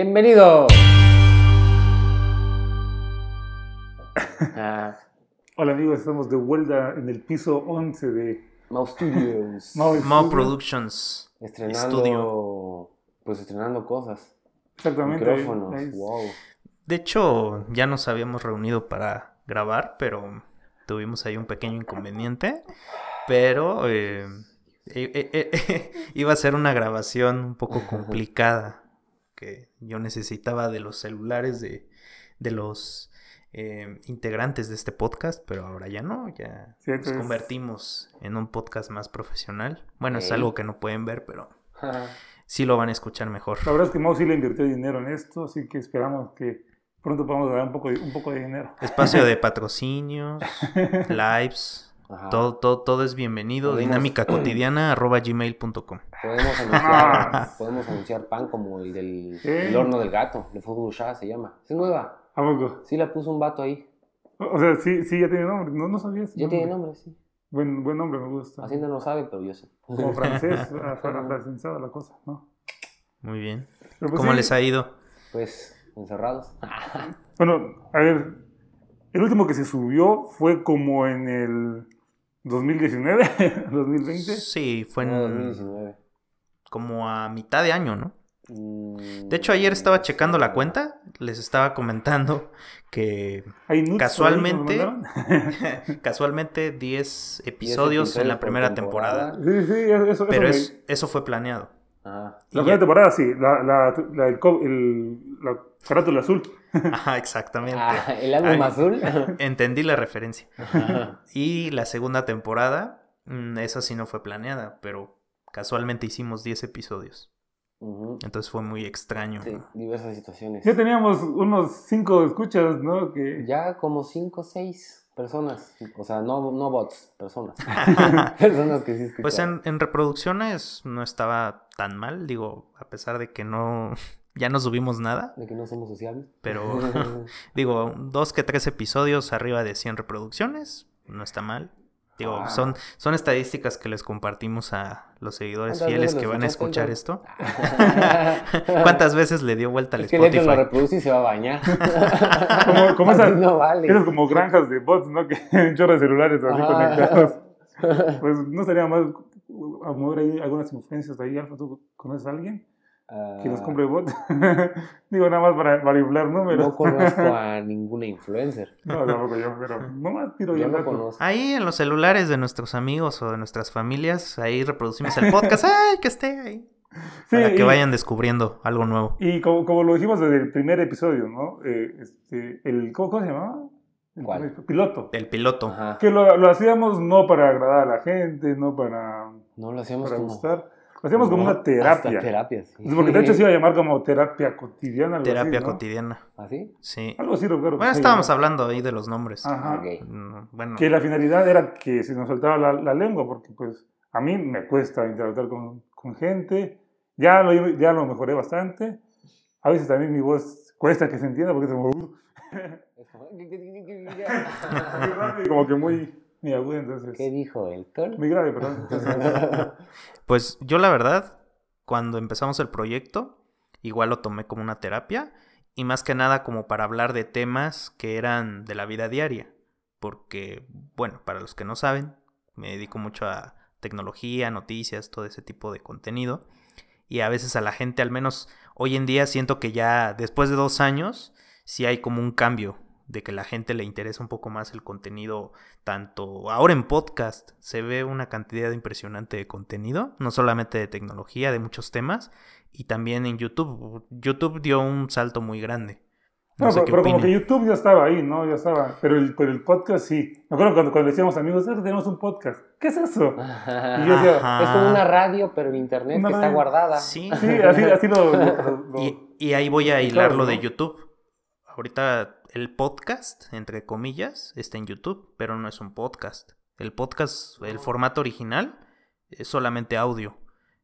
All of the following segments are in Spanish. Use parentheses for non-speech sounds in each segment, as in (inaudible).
¡Bienvenido! (laughs) Ah, Hola amigos, estamos de vuelta en el piso 11 de Mau Studios. Mau. Productions. estrenando. Estudio. Pues estrenando cosas. Exactamente. Micrófonos. ahí- ahí- Wow. De hecho, ya nos habíamos reunido para grabar, pero tuvimos ahí un pequeño inconveniente. Pero eh, eh, eh, eh, (laughs) iba a ser una grabación un poco complicada. Que yo necesitaba de los celulares de, de los eh, integrantes de este podcast, pero ahora ya no, ya Sí, nos convertimos en un podcast más profesional. Bueno, es algo que no pueden ver, pero sí lo van a escuchar mejor. La verdad es que Mau sí le invirtió dinero en esto, así que esperamos que pronto podamos ganar un poco un poco de dinero. Espacio de (laughs) patrocinios, (laughs) lives, Ajá. todo, todo, todo es bienvenido. Podemos- Dinámica (clears throat) cotidiana arroba gmail.com. Podemos (laughs) anunciar, podemos anunciar pan como el del el horno del gato. De fútbol ya se llama. Es nueva. ¿A poco? Sí la puso un vato ahí. O sea, sí, sí, ya tiene nombre. No, no sabía ese Ya tiene nombre, sí. Buen, buen nombre, me gusta. Hacienda no sabe, pero yo sé. Como (laughs) francés, (laughs) ah, fra- francesada la cosa, ¿no? Muy bien. Pues ¿Cómo sí, les ha ido? Pues, encerrados. Bueno, a ver, el último que se subió fue como en el 2019, 2020. (laughs) Sí, fue en, No, 2019. como a mitad de año, ¿no? Mm, De hecho, ayer estaba checando la cuenta, les estaba comentando que Casualmente- (laughs) casualmente 10 episodios en la primera temporada, Sí, sí, eso, eso pero me- es, eso fue planeado. Ajá. La ya- primera temporada sí, la, la, la, el el- la carátula azul. (laughs) Ajá, exactamente. Ah, el álbum Ay. azul. (laughs) Entendí la referencia. Ajá. Y la segunda temporada, mm, esa sí no fue planeada, pero casualmente hicimos 10 episodios. Entonces fue muy extraño. Sí, diversas situaciones. Ya teníamos unos cinco escuchas, ¿no? Que... Ya como 5 o 6 personas. O sea, no, no bots, personas. (laughs) (laughs) personas que sí escuchan. Pues en, en reproducciones no estaba tan mal, digo, a pesar de que no, (laughs) ya no subimos nada, De que no somos sociables. pero digo, dos que tres episodios arriba de 100 reproducciones, no está mal. Digo, Ah. son, son estadísticas que les compartimos a los seguidores ¿Cuántas fieles que van a escuchar esto. (laughs) ¿Cuántas veces le dio vuelta al Es que Neto lo Spotify? reproduce y se va a bañar. (laughs) Como, como esas, (laughs) no vale. esas como granjas de bots, ¿no? Que un chorro de celulares así Ajá. conectados. Pues no estaría mal a mover ahí algunas influencias de ahí, Alfa. ¿Tú conoces a alguien que nos Ah, compre bot? (laughs) Digo, nada más para, para inflar números. No conozco a (laughs) ninguna influencer. No, tampoco yo, pero nomás tiro yo el no conozco. Ahí en los celulares de nuestros amigos o de nuestras familias, ahí reproducimos el podcast. (laughs) ¡Ay, que esté ahí! Sí, Para que y- vayan descubriendo algo nuevo. Y como, como lo dijimos desde el primer episodio, ¿no? Eh, este, el, ¿cómo, cómo se llamaba? El ¿Cuál? primer- Piloto. El piloto. Ajá. Que lo, lo hacíamos no para agradar a la gente, no para, No lo hacíamos para como. gustar. Hacíamos como una terapia. Hasta terapia, sí. Porque de hecho se iba a llamar como terapia cotidiana. Algo Terapia así, ¿no? cotidiana. ¿Así? Sí. Algo así, recuerdo. Bueno, estábamos llamaba. hablando ahí de los nombres. Ajá. Mm, Bueno, Que la finalidad era que se nos soltara la, la lengua, porque pues a mí me cuesta interactuar con, con gente. Ya lo, ya lo mejoré bastante. A veces también mi voz cuesta que se entienda porque es como, (laughs) y como que muy, muy aguda, entonces. ¿Qué dijo Héctor? Muy grave, perdón. (laughs) Pues yo la verdad, cuando empezamos el proyecto, igual lo tomé como una terapia y más que nada como para hablar de temas que eran de la vida diaria. Porque, bueno, para los que no saben, me dedico mucho a tecnología, noticias, todo ese tipo de contenido. Y a veces a la gente, al menos hoy en día, siento que ya después de dos años, sí hay como un cambio de que la gente le interesa un poco más el contenido, tanto ahora en podcast se ve una cantidad impresionante de contenido, no solamente de tecnología, de muchos temas, y también en YouTube. YouTube dio un salto muy grande. No, no, sé pero, qué pero como que. YouTube ya estaba ahí, ¿no? Ya estaba. Pero el, pero el podcast sí. Me acuerdo cuando, cuando decíamos amigos, "Ah, tenemos un podcast. ¿Qué es eso? Y yo decía. Es como una radio, pero en internet Una que está guardada. Sí. Sí, así, así lo. lo- lo- (laughs) Y, y ahí voy a Claro, hilar lo de ¿no? YouTube. Ahorita el podcast, entre comillas, está en YouTube, pero no es un podcast. El podcast, el formato original, es solamente audio.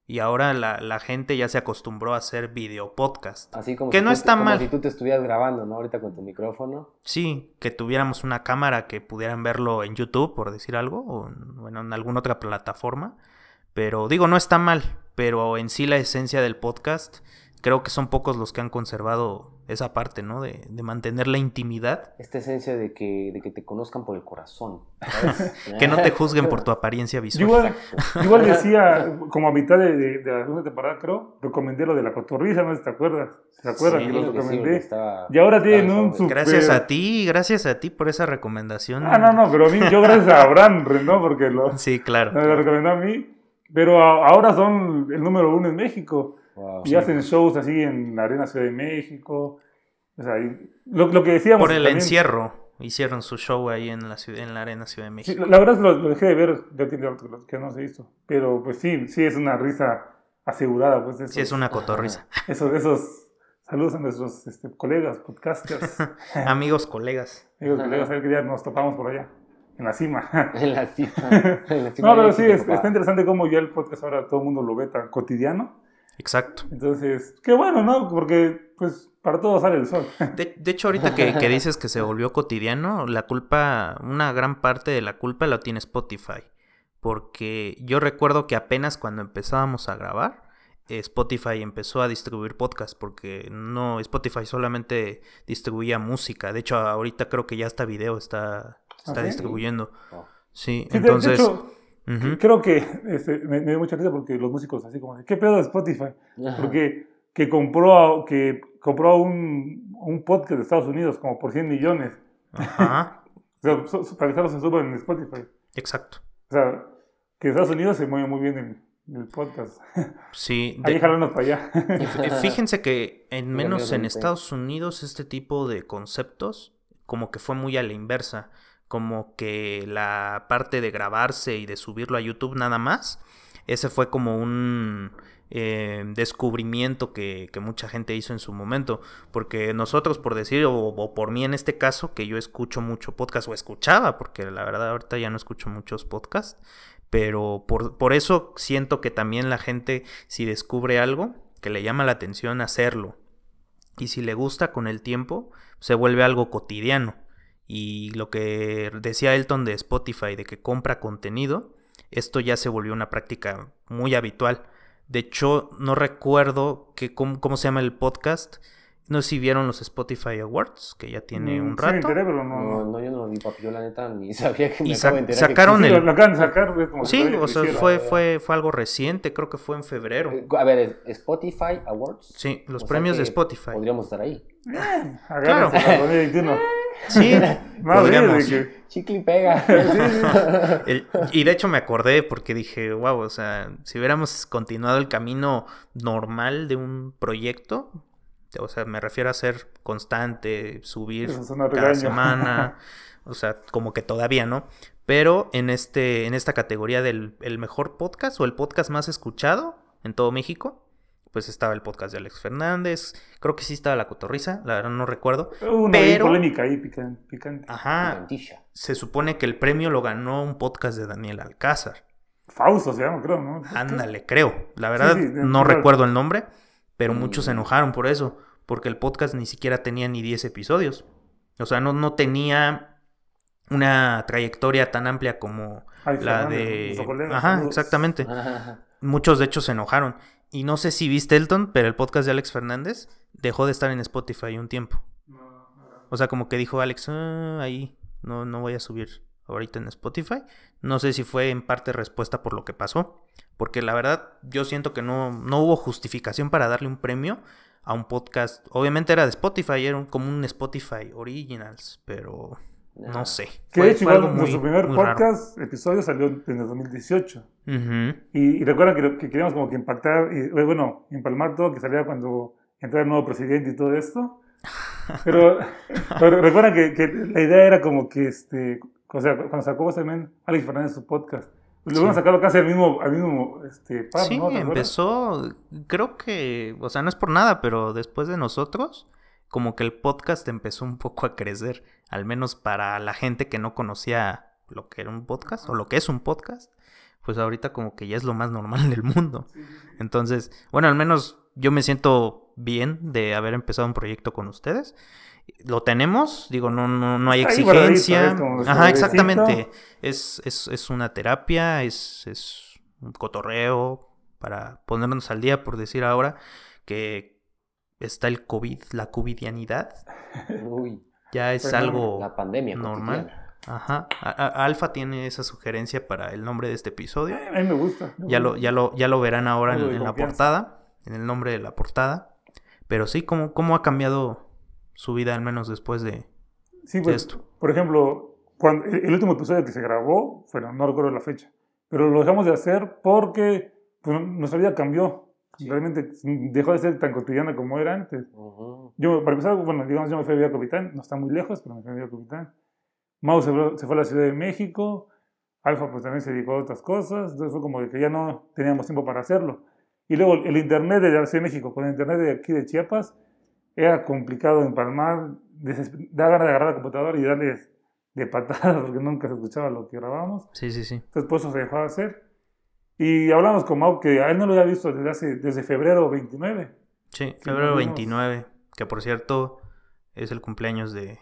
Y ahora la, la gente ya se acostumbró a hacer video podcast. Así como Que si no tú- está como mal. si tú te estuvieras grabando, ¿no? Ahorita con tu micrófono. Sí, que tuviéramos una cámara que pudieran verlo en YouTube, por decir algo, o en, bueno, en alguna otra plataforma. Pero digo, no está mal, pero en sí la esencia del podcast creo que son pocos los que han conservado esa parte, ¿no? De, de mantener la intimidad. Esta esencia de que, de que te conozcan por el corazón. (laughs) ¿sabes? Que no te juzguen por tu (laughs) apariencia visual. igual, igual decía, como a mitad de, de- de la segunda temporada, creo, recomendé lo de la cotorriza, no sé si te acuerdas. ¿Se acuerdan Sí, que lo que sí, recomendé? estaba- Y ahora tienen un super- Gracias a ti, gracias a ti por esa recomendación. Ah, no, no, pero a mí, yo gracias a Abraham, ¿no? Porque lo, Sí, claro. me lo recomendó a mí. Pero a- ahora son el número uno en México. Wow. Y hacen shows así en la Arena Ciudad de México. O sea, lo, lo que decíamos. Por el también- encierro. Hicieron su show ahí en la, ciudad, en la Arena Ciudad de Sí, México. la verdad es que lo, lo dejé de ver, ya tiene rato que no se hizo. Pero pues sí, sí es una risa asegurada. Pues, esos, Sí, es una cotorriza. esos, esos saludos a nuestros este, colegas, podcasters. (laughs) Amigos, colegas. Amigos, colegas, a ver que ya nos topamos por allá, en la cima. (laughs) En la cima. en la (laughs) cima No, pero sí, es- está interesante cómo ya el podcast ahora todo el mundo lo ve tan cotidiano. Exacto. Entonces, qué bueno, ¿no? Porque pues para todos sale el sol. (laughs) De, de hecho, ahorita que, que dices que se volvió cotidiano, la culpa, una gran parte de la culpa la tiene Spotify. Porque yo recuerdo que apenas cuando empezábamos a grabar, Spotify empezó a distribuir podcast, porque no, Spotify solamente distribuía música. De hecho, ahorita creo que ya hasta video está, está ¿Ah, sí? distribuyendo. Oh. Sí, de- entonces... de hecho, creo que este, me, me dio mucha risa porque los músicos así como, de, ¿qué pedo de Spotify? Porque que compró, a- que compró un, un podcast de Estados Unidos como por 100 millones. Ajá, (laughs) O sea, para que se en Spotify. exacto. O sea, que Estados Unidos se mueve muy bien el, el podcast. (laughs) Sí, de- que jalarnos para allá. (laughs) Fíjense que en menos en Estados Unidos este tipo de conceptos como que fue muy a la inversa, como que la parte de grabarse y de subirlo a YouTube nada más, ese fue como un eh, descubrimiento que, mucha gente hizo en su momento, porque nosotros por decir, o, o por mí en este caso, que yo escucho mucho podcast o escuchaba, porque la verdad ahorita ya no escucho muchos podcasts, pero por, por eso siento que también la gente, si descubre algo que le llama la atención, hacerlo. Y si le gusta con el tiempo, se vuelve algo cotidiano. Y lo que decía Elton de Spotify, de que compra contenido, esto ya se volvió una práctica muy habitual. De hecho, no recuerdo que, cómo, cómo se llama el podcast. No sé si vieron los Spotify Awards, que ya tiene un Mm, Sí, me rato. enteré, pero no. No, no, yo no lo vi, papi. Yo la neta ni (laughs) sabía que me Y acabo sa- de enterar. que sacaron Sí, el- lo, acaban de sacar, güey, como si Sí, o sea, fue, fue, fue algo reciente, creo que fue en febrero. Eh, A ver, Spotify Awards. Sí, los O premios de Spotify. Podríamos estar ahí. Para 2021. (laughs) Sí, (laughs) podríamos. que- Chicle y pega. (laughs) (laughs) El- y de hecho me acordé porque dije, wow, o sea, si hubiéramos continuado el camino normal de un proyecto, o sea, me refiero a ser constante, subir a cada semana, o sea, como que todavía no. Pero en este, en esta categoría del el mejor podcast o el podcast más escuchado en todo México, pues estaba el podcast de Alex Fernández, creo que sí estaba La Cotorriza, la verdad no recuerdo. Hubo una Pero- polémica ahí pican- picante. Ajá, Picantilla. se supone que el premio lo ganó un podcast de Daniel Alcázar. Fausto se llama, creo, ¿no? Ándale, creo. La verdad, sí, no claro. recuerdo el nombre, pero muchos se Mm. enojaron por eso, porque el podcast ni siquiera tenía ni 10 episodios. O sea, no, no tenía una trayectoria tan amplia como la Fernández, de... Ajá, exactamente. Muchos de hecho se enojaron. Y no sé si viste Elton, pero el podcast de Alex Fernández dejó de estar en Spotify un tiempo. O sea, como que dijo Alex, "Ah, ahí no, no voy a subir ahorita en Spotify. No sé si fue en parte respuesta por lo que pasó. Porque la verdad, yo siento que no, no hubo justificación para darle un premio a un podcast. Obviamente era de Spotify, era como un Spotify Originals, pero no sé. Que Fue- de hecho, fue igual, algo muy- nuestro primer muy raro. podcast, episodio, salió en el 2018. Ujú. Y, y recuerdan que, que queríamos como que impactar, y, eh, bueno, empalmar todo, que salía cuando entrara el nuevo presidente y todo esto. (laughs) Pero, pero recuerdan que, que la idea era como que, este, o sea, cuando sacó también Alex Fernández su podcast, lo Sí. iban a sacarlo casi al mismo, al mismo este, par, Sí, ¿no? Empezó, creo que, o sea, no es por nada, pero después de nosotros, como que el podcast empezó un poco a crecer, al menos para la gente que no conocía lo que era un podcast o lo que es un podcast, pues ahorita como que ya es lo más normal (laughs) del mundo. Entonces, bueno, al menos yo me siento bien de haber empezado un proyecto con ustedes. Lo tenemos, digo, no, no, no hay exigencia. Ajá, exactamente. Es, es, es una terapia, es, es un cotorreo para ponernos al día, por decir ahora, que está el COVID, la covidianidad. Uy, Ya es algo la pandemia. normal. cotidiana. Ajá. A- Alfa tiene esa sugerencia para el nombre de este episodio. A mí me gusta. me Ya lo, gusta. ya lo, ya lo verán ahora en, la portada, en el nombre de la portada. Pero sí, ¿cómo, cómo ha cambiado su vida, al menos después de, Sí, de pues, esto? por ejemplo, cuando, el el último episodio que se grabó, bueno, no recuerdo la fecha, pero lo dejamos de hacer porque pues, nuestra vida cambió. Realmente dejó de ser tan cotidiana como era antes. Ujú. Yo, para empezar, bueno, digamos, yo me fui a Villa Capitán, no está muy lejos, pero me fui a Villa Capitán. Mau se fue, se fue a la Ciudad de México, Alfa pues también se dedicó a otras cosas, entonces fue como de que ya no teníamos tiempo para hacerlo. Y luego el internet de la Ciudad de México con el internet de aquí de Chiapas era complicado empalmar, da ganas de agarrar la computadora y darle de patadas (laughs) porque nunca se escuchaba lo que grabábamos. Sí, sí, sí. Entonces, por eso se dejó de hacer. Y hablamos con Mau que a él no lo había visto desde, hace, desde febrero 29. Sí, febrero nos vimos. 29, que por cierto es el cumpleaños de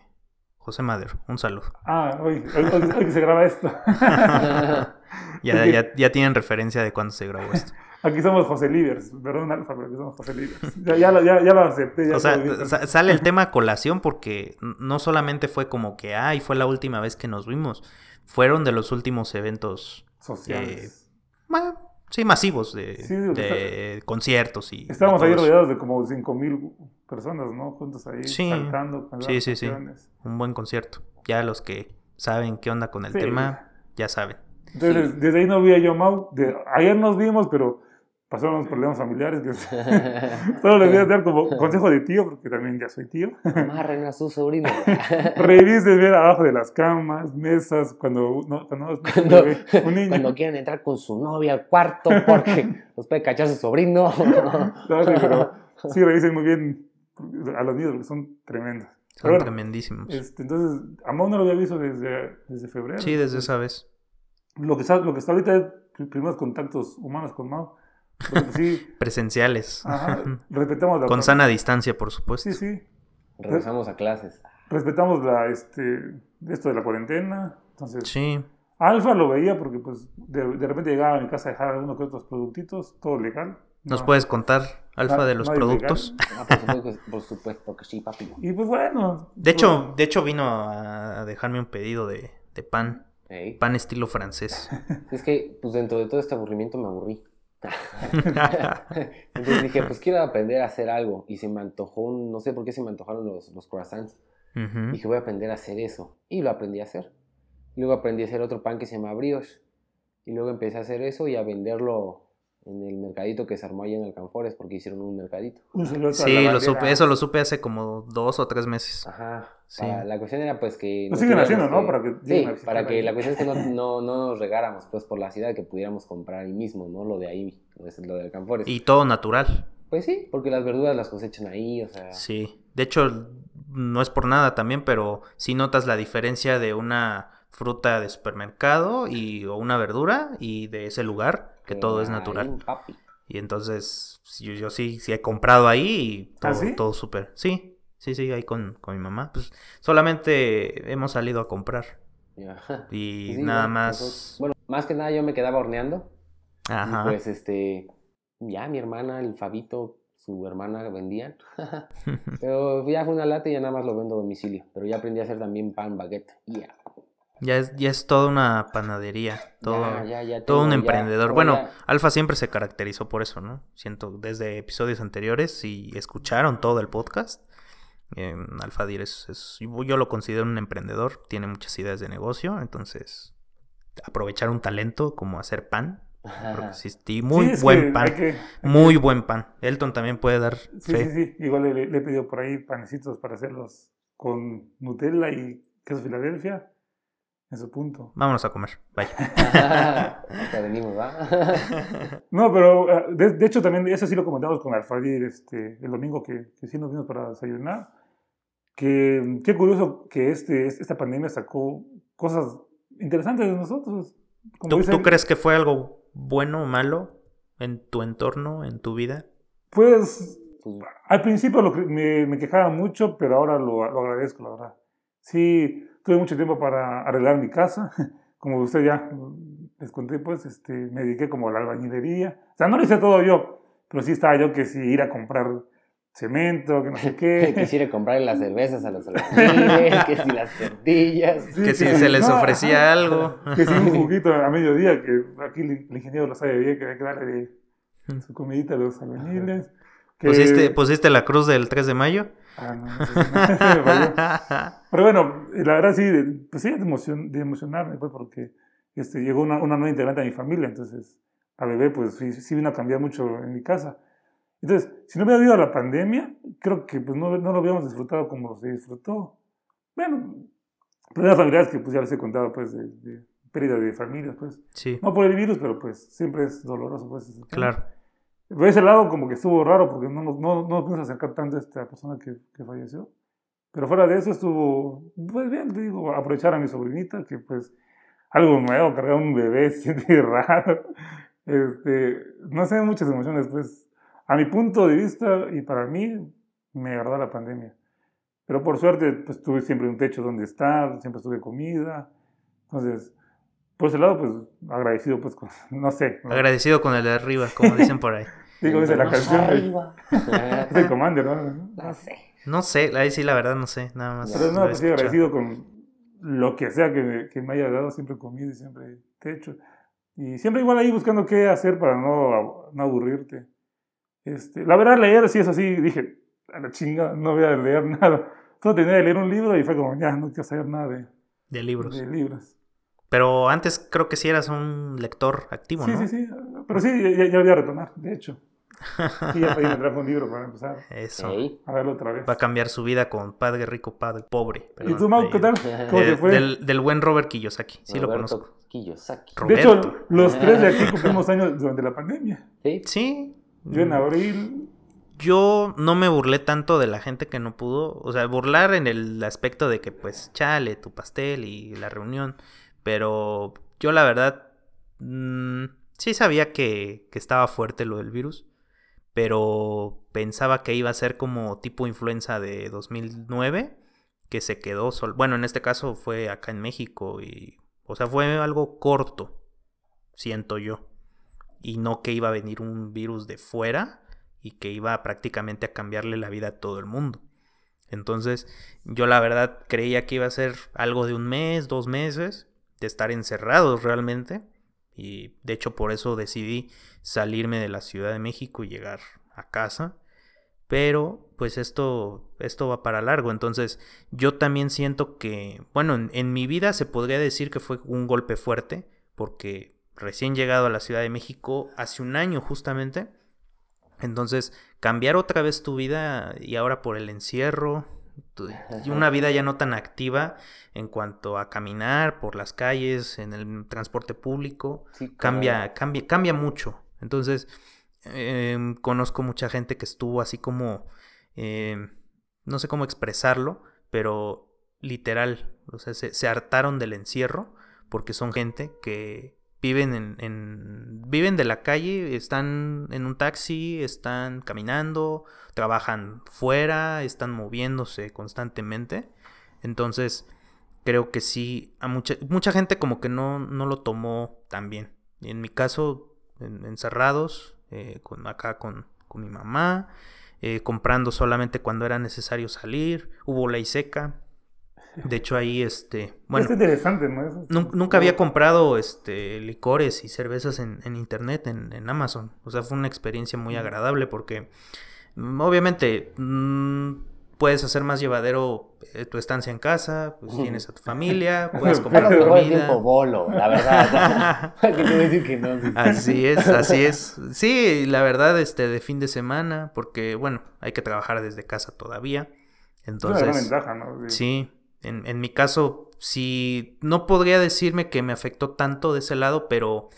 José Madero. Un saludo. Ah, hoy, hoy, hoy- hoy que se graba esto. (laughs) Ya, ya, ya tienen referencia de cuándo se grabó esto. Aquí somos José Livers, perdón Alfa, pero aquí somos José Livers. Ya, ya, ya, ya lo acepté. Ya O sea, sale el tema a colación porque no solamente fue como que, ay, fue la última vez que nos vimos. Fueron de los últimos eventos, sociales. Bueno, sí, masivos de, Sí, conciertos y... Estábamos ahí rodeados de como 5000 personas, ¿no? Juntos ahí, Sí. con Sí, sí, sí. Un buen concierto. Ya los que saben qué onda con el tema, ya saben. Entonces, desde ahí no vi a yo Mau. De, ayer nos vimos, pero pasaron unos problemas familiares. Que (laughs) (laughs) solo les voy a dar como consejo de tío, porque también ya soy tío. Amarren a su sobrino. (laughs) Revisen ver abajo de las camas, mesas, cuando no, cuando Cuando- un niño. Cuando quieren entrar con su novia al cuarto porque los puede cachar su sobrino. No, sí, pero sí, revisen muy bien a los niños porque son tremendos. Son bueno, tremendísimos. este, entonces, a Mau no lo había visto desde, desde febrero. Sí, desde esa vez. Lo que, está, lo que está ahorita es pr- primeros contactos humanos con Mau. Porque sí, (laughs) Presenciales. ajá, (laughs) respetamos la... Con sana distancia, por supuesto. Sí, sí. Regresamos a clases. Respetamos la, este, esto de la cuarentena. Entonces, Sí. Alfa lo veía porque pues de, de repente llegaba a mi casa a dejar algunos que otros productitos, todo legal. ¿Nos No. puedes contar, Alfa, de los no productos? (laughs) Ah, por supuesto, que- por supuesto que sí, papi. Y pues bueno. De hecho, de hecho vino a dejarme un pedido de, de pan. Pan estilo francés. Es que, pues dentro de todo este aburrimiento me aburrí. (laughs) Entonces dije, pues quiero aprender a hacer algo. Y se me antojó, un- no sé por qué se me antojaron los, los croissants. Ujú. Dije, voy a aprender a hacer eso. Y lo aprendí a hacer. Luego aprendí a hacer otro pan que se llama brioche. Y luego empecé a hacer eso y a venderlo en el mercadito que se armó allá en Alcanfores porque hicieron un mercadito. Sí, lo supe, eso lo supe hace como dos o tres meses. Ajá. Sí. para- la cuestión era pues que... Lo siguen haciendo, ¿no? Para que sí, para que ahí. la cuestión es que no, no, no nos regáramos pues por la ciudad, que pudiéramos comprar ahí mismo, ¿no? Lo de ahí, lo de Alcanfores. Y todo natural. Pues sí, porque las verduras las cosechan ahí, o sea... Sí. De hecho, no es por nada también, pero sí notas la diferencia de una fruta de supermercado y o una verdura y de ese lugar que todo es natural. papi. Y entonces yo, yo sí, sí he comprado ahí y todo, ¿Ah, sí? todo súper. Sí, sí, sí, ahí con, con mi mamá. Pues solamente hemos salido a comprar. Y (laughs) Sí, nada bueno, más. bueno, más que nada yo me quedaba horneando. Ajá. Y pues este, ya mi hermana, el Fabito, su hermana vendían. (laughs) (laughs) Pero ya fue una lata y ya nada más lo vendo a domicilio. Pero ya aprendí a hacer también pan baguette. Ya. Ya es, ya es toda una panadería. Todo, Ya, ya, ya todo un tengo, emprendedor. Bueno, Alfa siempre se caracterizó por eso, ¿no? Siento, desde episodios anteriores, si escucharon todo el podcast, eh, Alfa Dir es, es- yo lo considero un emprendedor, tiene muchas ideas de negocio, entonces aprovechar un talento como hacer pan, sí, (laughs) muy Sí, buen que pan, que- muy buen pan. Elton también puede dar Sí, fe. sí, sí. Igual le, le he pedido por ahí panecitos para hacerlos con Nutella y queso Filadelfia. En su punto. Vámonos a comer, vaya. (laughs) Venimos, ¿va? (laughs) No, pero eh, de, de hecho también eso sí lo comentamos con Alfadir este, el domingo que, que sí nos vimos para desayunar. Que qué curioso que este, esta pandemia sacó cosas interesantes de nosotros. Como ¿Tú, dice tú crees que fue algo bueno o malo en tu entorno, en tu vida? Pues Pues, Al principio lo me, me quejaba mucho, pero ahora lo, lo agradezco, la verdad. Sí, tuve mucho tiempo para arreglar mi casa. (laughs) Como usted ya les conté, pues este, me dediqué como a la albañilería. O sea, no lo hice todo yo, pero sí estaba yo que sí ir a comprar cemento, que no sé qué. (laughs) Quisiera comprar las (laughs) cervezas a los albañiles, que si las tortillas. Sí, que si se les no, ofrecía algo. Que si un juguito a mediodía, que aquí el, el ingeniero lo sabe bien, que hay que darle su comidita a los albañiles. Que... ¿Pusiste, ¿Pusiste la cruz del 3 de mayo? Ah, no, falló. (laughs) Pero bueno, la verdad sí, de- pues sí, de, emocion- de emocionarme, pues, porque este, llegó una, una nueva integrante a mi familia, entonces a bebé, pues sí, sí vino a cambiar mucho en mi casa. Entonces, si no hubiera habido la pandemia, creo que pues no, no lo habíamos disfrutado como se disfrutó. Bueno, problemas familiares que pues ya les he contado, pues, de, de pérdida de familias, pues. Sí, No por el virus, pero pues siempre es doloroso, pues. tema. Por ese lado, como que estuvo raro porque no no, no nos pudimos acercar tanto a esta persona que, que falleció. Pero fuera de eso estuvo, pues bien, te digo, aprovechar a mi sobrinita, que pues algo nuevo, cargar un bebé, (laughs) siente raro. Este, no sé, muchas emociones, pues. A mi punto de vista y para mí, me agradó la pandemia. Pero por suerte, pues tuve siempre un techo donde estar, siempre tuve comida. Entonces, por ese lado, pues agradecido, pues, con- (laughs) no sé. ¿no? Agradecido con el de arriba, como dicen por ahí. (laughs) Digo, dice la canción. de- arriba. (laughs) Es el Commander, ¿no? No sé. No sé, ahí sí la verdad no sé, nada más. Pero no, pues sí, agradecido con lo que sea que me, que me haya dado, siempre comida y siempre techo. Y siempre igual ahí buscando qué hacer para no, no aburrirte. Este, la verdad, leer, sí es así, dije, a la chinga, no voy a leer nada. Solo tenía que leer un libro y fue como, ya, no quiero saber nada de, De libros. de libros. Pero antes creo que sí eras un lector activo, Sí, ¿no? sí, sí. Pero sí, ya, ya voy a retomar, de hecho. (laughs) Sí, ya pedí me trajo un libro para empezar Eso. A verlo otra vez. Va a cambiar su vida con Padre Rico, Padre Pobre. ¿Y tú, Mau, qué Eh, tal? ¿Cómo eh, te fue? del, del buen Robert Kiyosaki. Sí lo conozco. Kiyosaki. De hecho, los tres de aquí (laughs) cumplimos años durante la pandemia. Sí. Sí. Yo en abril, Yo no me burlé tanto de la gente que no pudo. O sea, burlar en el aspecto de que, pues, chale, tu pastel y la reunión. Pero yo, la verdad, mm, sí sabía que, que estaba fuerte lo del virus. Pero pensaba que iba a ser como tipo influenza de 2009. Que se quedó sol. Bueno, en este caso fue acá en México. Y. O sea, fue algo corto. Siento yo. Y no que iba a venir un virus de fuera y que iba prácticamente a cambiarle la vida a todo el mundo. Entonces, yo la verdad creía que iba a ser algo de un mes, dos meses, de estar encerrados realmente. Y de hecho por eso decidí salirme de la Ciudad de México y llegar a casa. Pero pues esto, esto va para largo. Entonces yo también siento que, bueno, en, en mi vida se podría decir que fue un golpe fuerte. Porque recién llegado a la Ciudad de México hace un año justamente. Entonces, cambiar otra vez tu vida y ahora por el encierro, una vida ya no tan activa en cuanto a caminar por las calles, en el transporte público, Sí, cambia, claro. cambia, cambia mucho. Entonces, em, conozco mucha gente que estuvo así como, em, no sé cómo expresarlo, pero literal, o sea, se, se hartaron del encierro porque son gente que viven en, en- viven de la calle, están en un taxi, están caminando, trabajan fuera, están moviéndose constantemente. Entonces, creo que sí, a mucha, mucha gente como que no, no lo tomó tan bien. En mi caso, en- encerrados, eh, acá con, con mi mamá, eh, comprando solamente cuando era necesario salir, hubo ley seca. De hecho, ahí, este, bueno, es interesante, ¿no? Nunca había comprado este licores y cervezas en, en internet, en, en Amazon. O sea, fue una experiencia muy agradable porque mm, obviamente mm, puedes hacer más llevadero eh, tu estancia en casa, pues tienes a tu familia, (laughs) puedes comprar Bueno, mejor el comida. tiempo bolo, la verdad. ¿Para qué te voy a decir que no? Sí. Así es, así es. (laughs) Sí, la verdad, este, de fin de semana, porque bueno, hay que trabajar desde casa todavía. Es una Entonces, ventaja, ¿no? De- Sí, en, en mi caso, sí, no podría decirme que me afectó tanto de ese lado, pero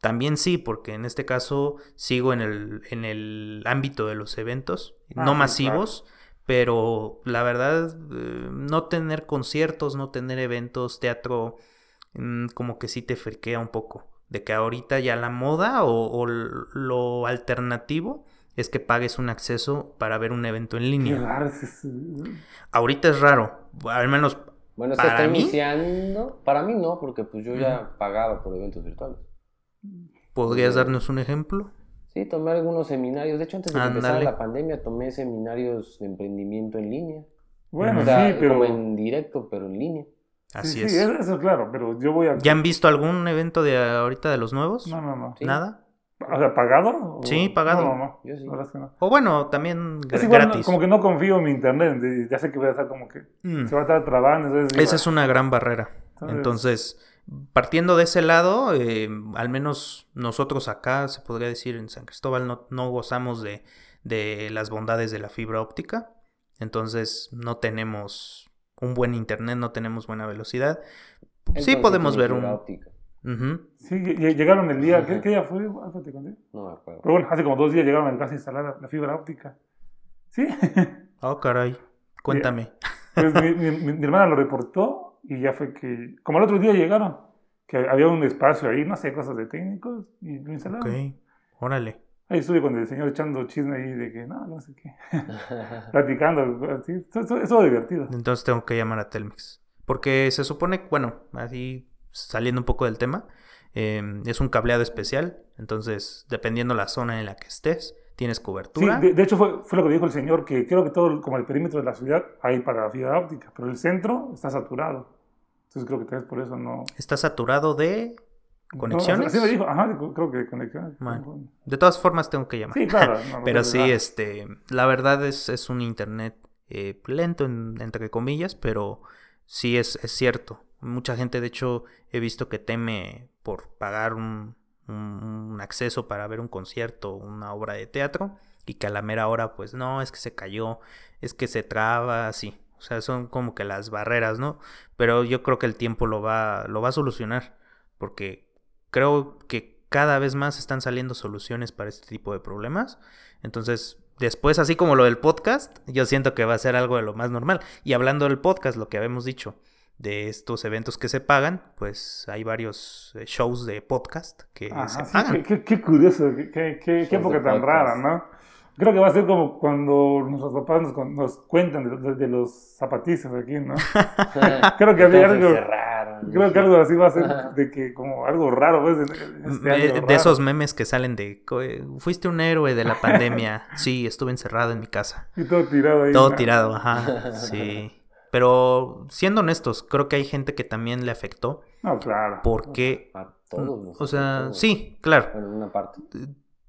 también sí, porque en este caso sigo en el, en el ámbito de los eventos, Ah, no sí, masivos, pero la verdad, eh, no tener conciertos, no tener eventos, teatro, mm, como que sí te friquea un poco. De que ahorita ya la moda o, o lo alternativo es que pagues un acceso para ver un evento en Qué línea. raro es eso. Ahorita es raro, al menos Bueno, se Para está mí- iniciando. Para mí no, porque pues yo ya pagaba por eventos virtuales. podrías Ujú. darnos un ejemplo. Sí, tomé algunos seminarios. De hecho, antes de que empezara la pandemia, tomé seminarios de emprendimiento en línea. Bueno, o sea, sí, pero... como en directo, pero en línea. Así sí, es. sí, eso, eso claro, pero yo voy a... ¿Ya han visto algún evento de ahorita de los nuevos? No, no, no. Sí. ¿Nada? O sea, ¿pagado? O- Sí, pagado. No, no, no. Yo sí. No. O bueno, también Es igual, gratis. como que no confío en mi internet. Ya sé que voy a estar como que Mm. se va a estar trabando. Entonces, Esa es una gran barrera. Entonces- Entonces, partiendo de ese lado, eh, al menos nosotros acá, se podría decir en San Cristóbal, no, no gozamos de, de las bondades de la fibra óptica. Entonces, no tenemos un buen internet, no tenemos buena velocidad. sí podemos ver un... óptica. Ujú. Sí, lle- lle- llegaron el día. ¿Qué, qué día fue? Alfa, te conté. No me acuerdo. Pero bueno, hace como dos días llegaron a mi casa a instalar la, la fibra óptica. Sí. (laughs) Oh, caray. Cuéntame. Pues mi, mi- mi- mi hermana lo reportó y ya fue que. Como el otro día llegaron, que había un espacio ahí, no sé, cosas de técnicos, y lo instalaron. Ok, órale. Ahí estuve con el señor echando chisme ahí de que no, no sé qué. (laughs) Platicando, así. Eso, eso, eso divertido. Entonces tengo que llamar a Telmex. Porque se supone, bueno, así saliendo un poco del tema, eh, es un cableado especial. Entonces, dependiendo la zona en la que estés, tienes Sí, cobertura. de, de hecho fue, fue lo que dijo el señor, que creo que todo, el- como el perímetro de la ciudad, hay para la fibra óptica, pero el centro está saturado. Entonces creo que tal vez por eso no... Está saturado de conexiones. No, así me dijo, ajá, creo que conexiones. Bueno. De todas formas, tengo que llamar. Sí, claro. no, (laughs) Pero sí, este, la verdad es, es un internet eh, lento, en- entre comillas, pero sí es, es cierto. Mucha gente, de hecho, he visto que teme por pagar un, acceso para ver un concierto, una obra de teatro, y que a la mera hora, pues no, es que se cayó, es que se traba, así. O sea, son como que las barreras, ¿no? Pero yo creo que el tiempo lo va, lo va a solucionar, porque creo que cada vez más están saliendo soluciones para este tipo de problemas. Entonces, después, así como lo del podcast, yo siento que va a ser algo de lo más normal. Y hablando del podcast, lo que habíamos dicho, de estos eventos que se pagan, pues hay varios eh, shows de podcast que Ajá, se sí, pagan. qué, qué- qué curioso, qué, qué- qué- época tan podcast. rara, ¿no? Creo que va a ser como cuando nuestros papás nos, nos cuentan de, de- de los zapatistas aquí, ¿no? (laughs) Creo que había algo- Creo que algo así va a ser, de que como algo raro, pues, este de raro. esos memes que salen de eh, fuiste un héroe de la (laughs) pandemia. Sí, estuve encerrado en mi casa. Y todo tirado ahí. Todo ¿no? tirado, ajá. (laughs) Sí. Pero siendo honestos, creo que hay gente que también le afectó No, claro. porque, A todos o sea, sí, claro, Bueno, en una parte.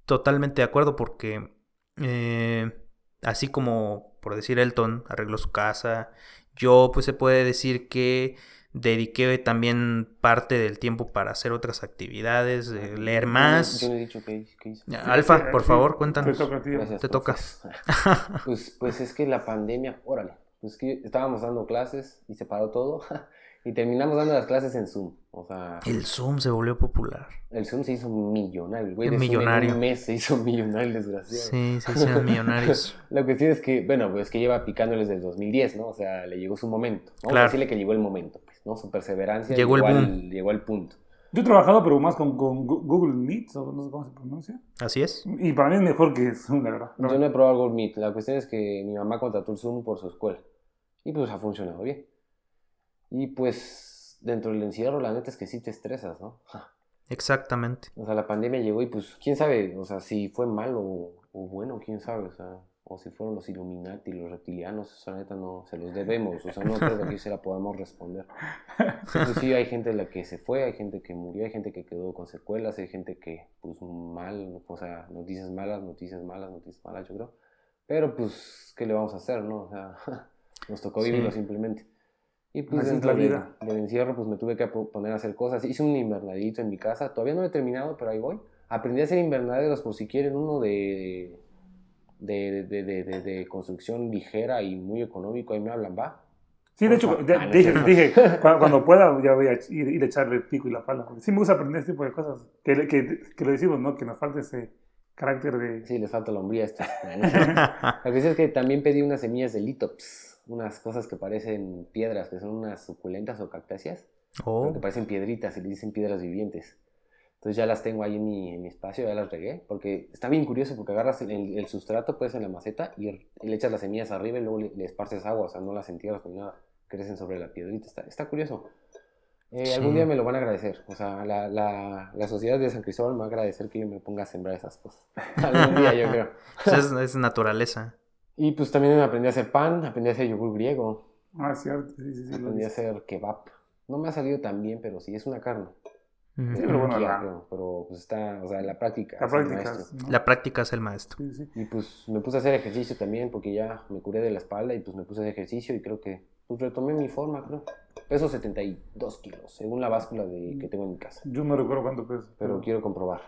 totalmente de acuerdo porque eh, así como por decir Elton arregló su casa, yo pues se puede decir que dediqué también parte del tiempo para hacer otras actividades, de leer más. Yo no he dicho qué, qué hice. Alfa, por favor, Te cuéntanos. toca a ti. Gracias, Te toca. (laughs) Pues, pues es que la pandemia, órale, pues que estábamos dando clases y se paró todo (laughs) y terminamos dando las clases en Zoom. O sea, El Zoom se volvió popular. el Zoom se hizo millonario. El güey El millonario. En un mes se hizo millonario, el desgraciado. Sí, se hicieron millonarios. (laughs) La cuestión es que, bueno, pues que lleva picándoles desde 2010, ¿no? O sea, le llegó su momento. Vamos Claro. a decirle que llegó el momento, pues, ¿no? Su perseverancia Llegó el al- llegó al punto. Yo he trabajado, pero más con, con Google Meet, o no sé cómo se pronuncia. Así es. Y para mí es mejor que Zoom, la verdad. Yo no he probado Google Meet. La cuestión es que mi mamá contrató el Zoom por su escuela. Y pues ha funcionado bien. Y pues dentro del encierro, la neta es que sí te estresas, ¿no? (laughs) Exactamente. O sea, la pandemia llegó y pues, quién sabe, o sea, si fue malo o, o bueno, quién sabe, o sea, o si fueron los Illuminati, los reptilianos, o sea, la neta no se los debemos, o sea, no creo que aquí se la podamos responder. Inclusive hay gente la que se fue, hay gente que murió, hay gente que quedó con secuelas, hay gente que, pues, mal, o sea, noticias malas, noticias malas, noticias malas, yo creo. Pero pues, ¿qué le vamos a hacer, no? O sea, (laughs) nos tocó Sí. vivirlo simplemente. Y pues Así dentro la del- vida. del encierro pues me tuve que po- poner a hacer cosas. Hice un invernadito en mi casa. Todavía no lo he terminado, pero ahí voy. Aprendí a hacer invernaderos por si quieren uno de, de, de, de, de- de construcción ligera y muy económico. Ahí me hablan, va. Sí, de hecho, Ah, dije, dije (laughs) cuando, cuando pueda ya voy a ir, ir a echarle el pico y la pala. sí me gusta aprender este tipo de cosas. Que, que, que lo decimos, ¿no? Que nos falta ese carácter de... Sí, les falta la hombría esta. (laughs) La cuestión es que también pedí unas semillas de litops. Unas cosas que parecen piedras, que son unas suculentas o cactáceas. Oh, que parecen piedritas y le dicen piedras vivientes. Entonces ya las tengo ahí en mi, en mi espacio, ya las regué, porque está bien curioso porque agarras el, el sustrato pues en la maceta y, le echas las semillas arriba y luego le, le esparces agua, o sea, no las entierras ni nada, crecen sobre la piedrita, está, está curioso. Eh, Algún Sí. día me lo van a agradecer. O sea, la, la, la sociedad de San Cristóbal me va a agradecer que yo me ponga a sembrar esas cosas. (laughs) Algún día, yo creo. (laughs) Es, es naturaleza. Y pues también aprendí a hacer pan, aprendí a hacer yogur griego, Ah, cierto, sí, sí, sí. aprendí a hacer kebab. No me ha salido tan bien, pero sí, es una carne. Sí, pero bueno, la- pero pues está, o sea, la práctica. La es el práctica. maestro. ¿no? La práctica es el maestro. Sí, sí. Y pues me puse a hacer ejercicio también porque ya me curé de la espalda y pues me puse a hacer ejercicio y creo que pues retomé mi forma, creo. Peso 72 kilos, según la báscula de, que tengo en mi casa. Yo no recuerdo cuánto peso. Pero quiero comprobar.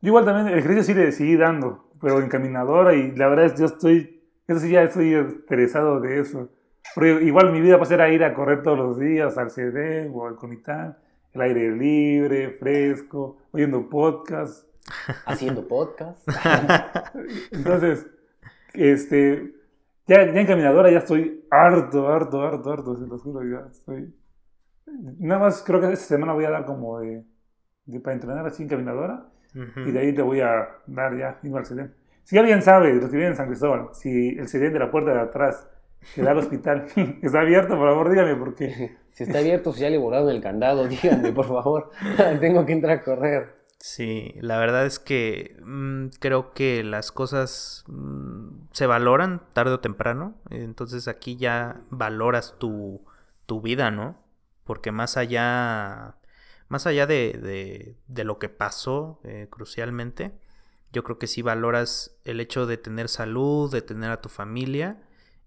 Yo igual también el ejercicio sí le seguí dando, pero en caminadora y la verdad es que yo estoy, eso sí ya estoy interesado de eso. Porque igual mi vida va a ser a ir a correr todos los días al CD o al Comitán, el aire libre, fresco, oyendo podcast. (laughs) Haciendo podcast. (laughs) Entonces, este, ya, ya en caminadora ya estoy harto, harto, harto, harto, se lo juro, ya estoy. Nada más creo que esta semana voy a dar como de, de para entrenar así en caminadora. Ujú. Y de ahí le voy a dar ya irme al CEDEN. Si alguien sabe, los que viven en San Cristóbal, si el CEDEN de la puerta de atrás que da al hospital (laughs) (laughs) está abierto, por favor dígame porque Si está abierto, si ya le volaron el candado, (laughs) díganme, por favor. Tengo que entrar a correr. Sí, la verdad es que mm, creo que las cosas mm, se valoran tarde o temprano. Entonces aquí ya valoras tu, tu vida, ¿no? Porque más allá, más allá de, de- de lo que pasó eh, crucialmente, yo creo que sí valoras el hecho de tener salud, de tener a tu familia.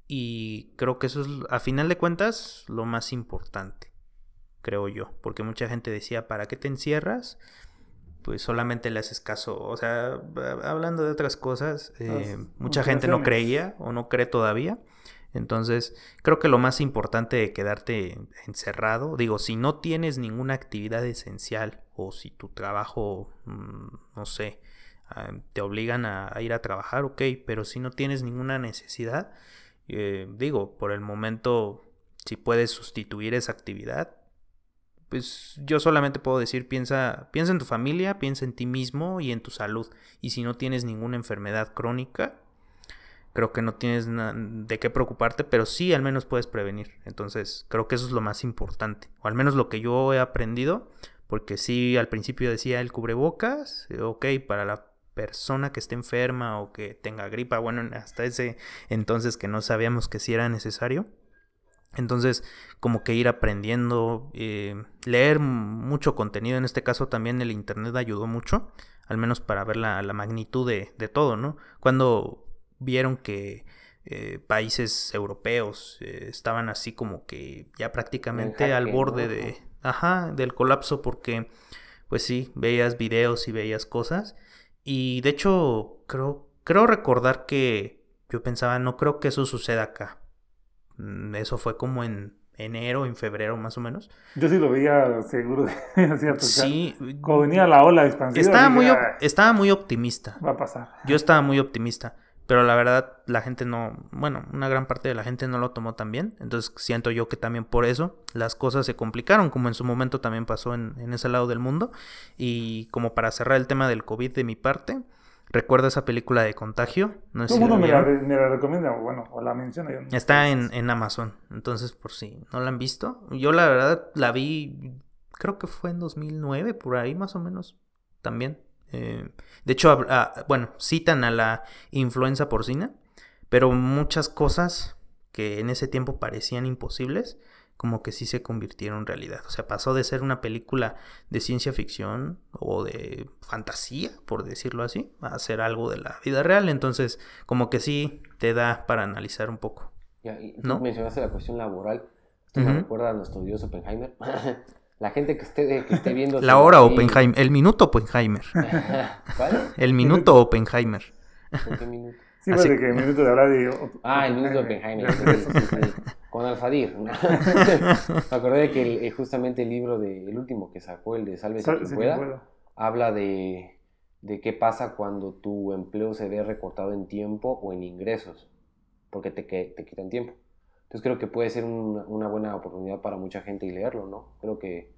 Y creo que eso es, a final de cuentas, lo más importante, creo yo. Porque mucha gente decía, ¿para qué te encierras? pues solamente le haces caso. O sea, hablando de otras cosas, eh, mucha gente no creía o no cree todavía. Entonces, creo que lo más importante de quedarte encerrado, digo, si no tienes ninguna actividad esencial o si tu trabajo, mm, no sé, te obligan a, ir a trabajar, ok, pero si no tienes ninguna necesidad, eh, digo, por el momento, si puedes sustituir esa actividad, pues yo solamente puedo decir, piensa, piensa en tu familia, piensa en ti mismo y en tu salud. Y si no tienes ninguna enfermedad crónica, creo que no tienes de qué preocuparte, pero sí al menos puedes prevenir. Entonces, creo que eso es lo más importante. O al menos lo que yo he aprendido, porque sí al principio decía el cubrebocas, ok, para la persona que esté enferma o que tenga gripa, bueno, hasta ese entonces que no sabíamos que sí era necesario. Entonces, como que ir aprendiendo, eh, leer mucho contenido, en este caso también el Internet ayudó mucho, al menos para ver la, la magnitud de, de todo, ¿no? Cuando vieron que eh, países europeos eh, estaban así como que ya prácticamente En al borde ¿no? de, ajá, del colapso porque, pues sí, veías videos y veías cosas y de hecho creo, creo recordar que yo pensaba, no creo que eso suceda acá. Mm, Eso fue como en enero, en febrero más o menos. yo sí lo veía seguro (laughs) de cierto. Sí, Cuando venía la ola expansiva, estaba muy, "Ah, estaba muy optimista. va a pasar. Yo estaba muy optimista, pero la verdad la gente no, bueno, una gran parte de la gente no lo tomó tan bien, entonces siento yo que también por eso las cosas se complicaron, como en su momento también pasó en, en ese lado del mundo. Y como para cerrar el tema del COVID de mi parte, recuerdo esa película de Contagio, no sé si mundo me la, me la recomienda, o bueno, o la menciona. yo no. Está en, en Amazon, entonces por si no la han visto. Yo la verdad la vi, creo que fue en 2009, por ahí más o menos, también. Eh, de hecho, hab- ah, bueno, citan a la influenza porcina, pero muchas cosas que en ese tiempo parecían imposibles, como que sí se convirtieron en realidad. O sea, pasó de ser una película de ciencia ficción o de fantasía, por decirlo así, a ser algo de la vida real. Entonces, como que sí te da para analizar un poco. Ya, y ¿No? mencionaste la cuestión laboral. Esto me Ujú. recuerda a nuestro dios Oppenheimer. (laughs) la gente que esté, que esté viendo... (laughs) La hora Oppenheimer, el minuto Oppenheimer, (laughs) ¿Cuál? el minuto Oppenheimer. ¿Por qué minuto? Sí, Así- pues de que minuto de hablar de. Ah, el minuto de Oppenheimer. sí, sí, sí, sí. Con Alfadir. (laughs) Me acordé de que el- eh, justamente el libro de, el último que sacó, el de Sálvese Sal- quien sí, pueda, puedo. habla de, de qué pasa cuando tu empleo se ve recortado en tiempo o en ingresos, porque te, que- te quitan tiempo. Entonces creo que puede ser una, una buena oportunidad para mucha gente y leerlo, ¿no? Creo que,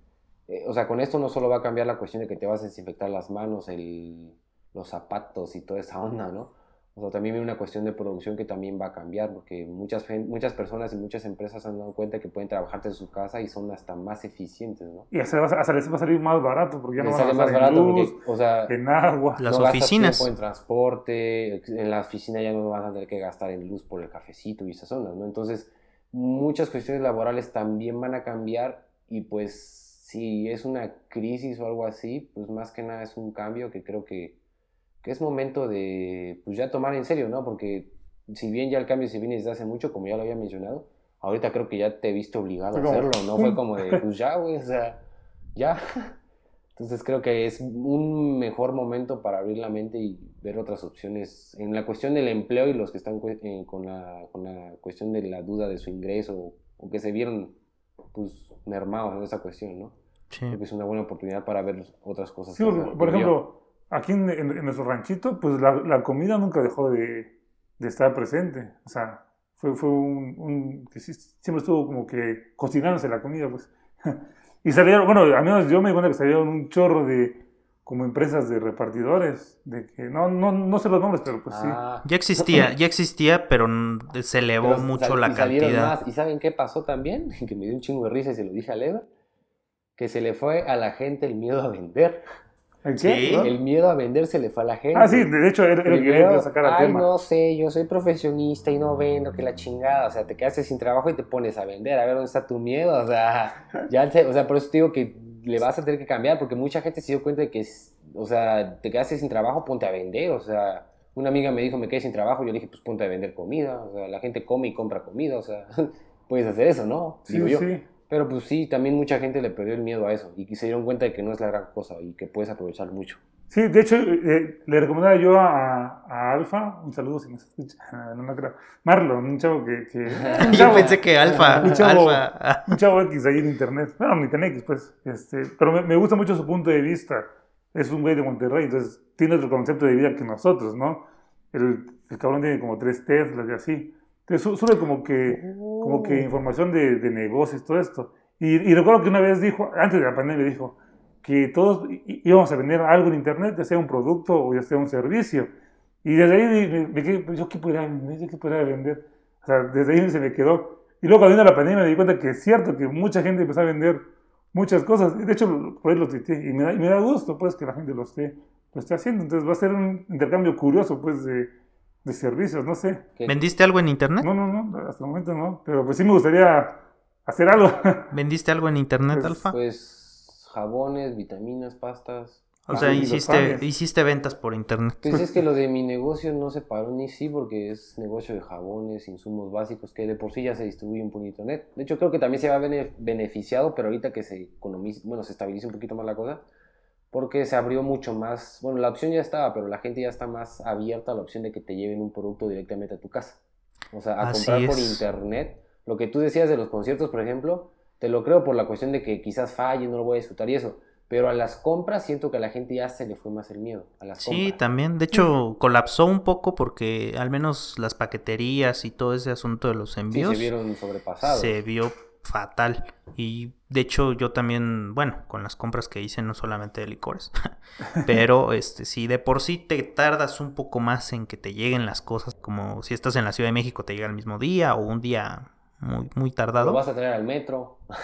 eh, o sea, con esto no solo va a cambiar la cuestión de que te vas a desinfectar las manos, el, los zapatos y toda esa onda, ¿no? O sea, también hay una cuestión de producción que también va a cambiar, porque muchas, muchas personas y muchas empresas han dado cuenta que pueden trabajar desde su casa y son hasta más eficientes, ¿no? Y hasta, les va a salir más barato porque ya no van a más gastar en barato luz, porque, o sea, en agua. Las no gastas oficinas. tiempo en transporte, en la oficina ya no vas a tener que gastar en luz por el cafecito y esas zonas, ¿no? Entonces, muchas cuestiones laborales también van a cambiar y pues si es una crisis o algo así, pues más que nada es un cambio que creo que, que es momento de pues ya tomar en serio, ¿no? Porque si bien ya el cambio se viene desde hace mucho, como ya lo había mencionado, ahorita creo que ya te he visto obligado a hacerlo, ¿no? Fue (laughs) como de, pues ya, güey, o sea, ya. Entonces creo que es un mejor momento para abrir la mente y ver otras opciones en la cuestión del empleo y los que están eh, con, la, con la cuestión de la duda de su ingreso o que se vieron pues mermados en esa cuestión, ¿no? Sí. Creo que es una buena oportunidad para ver otras cosas. Sí, que por, ejemplo, aquí en, en- en nuestro ranchito, pues la, la comida nunca dejó de, de estar presente. O sea, fue, fue un, un- que sí- siempre estuvo como que cocinándose la comida, pues. (laughs) y salieron, bueno, al menos yo me di cuenta que salieron un chorro de como empresas de repartidores, de que no, no, no sé los nombres, pero pues sí. Ah, Ya existía, ya existía, pero se elevó pero mucho sal- la y cantidad. más. ¿Y saben qué pasó también? (laughs) Que me dio un chingo de risa y se lo dije a Leva. Que se le fue a la gente el miedo a vender. ¿El qué? ¿No? El miedo a vender se le fue a la gente. Ah, sí, de hecho era, el que quería sacar al Ay, tema. no sé, yo soy profesionista y no vendo, que la chingada. O sea, te quedaste sin trabajo y te pones a vender. A ver dónde está tu miedo. O sea, (laughs) ya te- o sea, por eso te digo que le vas a tener que cambiar, porque mucha gente se dio cuenta de que, o sea, te quedaste sin trabajo, ponte a vender. O sea, una amiga me dijo, me quedé sin trabajo. Yo le dije, pues ponte a vender comida. O sea, la gente come y compra comida. O sea, (laughs) puedes hacer eso, ¿no? Sí, yo. sí. Pero pues sí, también mucha gente le perdió el miedo a eso y se dieron cuenta de que no es la gran cosa y que puedes aprovechar mucho. Sí, de hecho, eh, le recomendaba yo a, a Alfa, un saludo si me escucha, (laughs) no, no creo, Marlon, un chavo que... que (laughs) un Yo chavo- pensé que Alfa, un chavo, Alfa. un chavo X ahí en internet, bueno, ni tan X, pues, este, pero me, me gusta mucho su punto de vista, es un güey de Monterrey, entonces tiene otro concepto de vida que nosotros, ¿no? El, el cabrón tiene como tres Teslas y así, entonces su- sube como que, como que información de, de negocios, todo esto, y, y recuerdo que una vez dijo, antes de la pandemia dijo, que todos íbamos a vender algo en internet, ya sea un producto o ya sea un servicio. Y desde ahí me, quedé, ¿yo qué podría vender? ¿Yo qué podría vender? O sea, desde ahí se me quedó. Y luego cuando vino la pandemia me di cuenta que es cierto que mucha gente empezó a vender muchas cosas. De hecho, por ahí lo tuiteé y me da, me da gusto pues que la gente lo esté, lo esté haciendo. Entonces va a ser un intercambio curioso pues de, de servicios, no sé. ¿Vendiste algo en internet? No, no, no, hasta el momento no. Pero pues sí me gustaría hacer algo. (laughs) ¿Vendiste algo en internet, Pues- Alfa? Pues jabones, vitaminas, pastas. o ah, sea, hiciste, hiciste ventas por internet. Pues es que (laughs) lo de mi negocio no se paró ni sí porque es negocio de jabones, insumos básicos que de por sí ya se distribuyen por internet. De hecho creo que también se va a bene- beneficiado, pero ahorita que se economice, bueno, se estabilice un poquito más la cosa, porque se abrió mucho más, bueno, la opción ya estaba, pero la gente ya está más abierta a la opción de que te lleven un producto directamente a tu casa. O sea, a Así comprar por es. internet. Lo que tú decías de los conciertos, por ejemplo, te lo creo por la cuestión de que quizás falle, no lo voy a disfrutar y eso. Pero a las compras siento que a la gente ya se le fue más el miedo. A las Sí, compras. también. De hecho, colapsó un poco porque al menos las paqueterías y todo ese asunto de los Sí, envíos se vieron sobrepasados. se vio fatal. Y de hecho, yo también, bueno, con las compras que hice, no solamente de licores, (laughs) pero (laughs) este, si de por sí te tardas un poco más en que te lleguen las cosas, como si estás en la Ciudad de México, te llega el mismo día o un día muy, muy Lo tardado. vas a traer al metro. (laughs)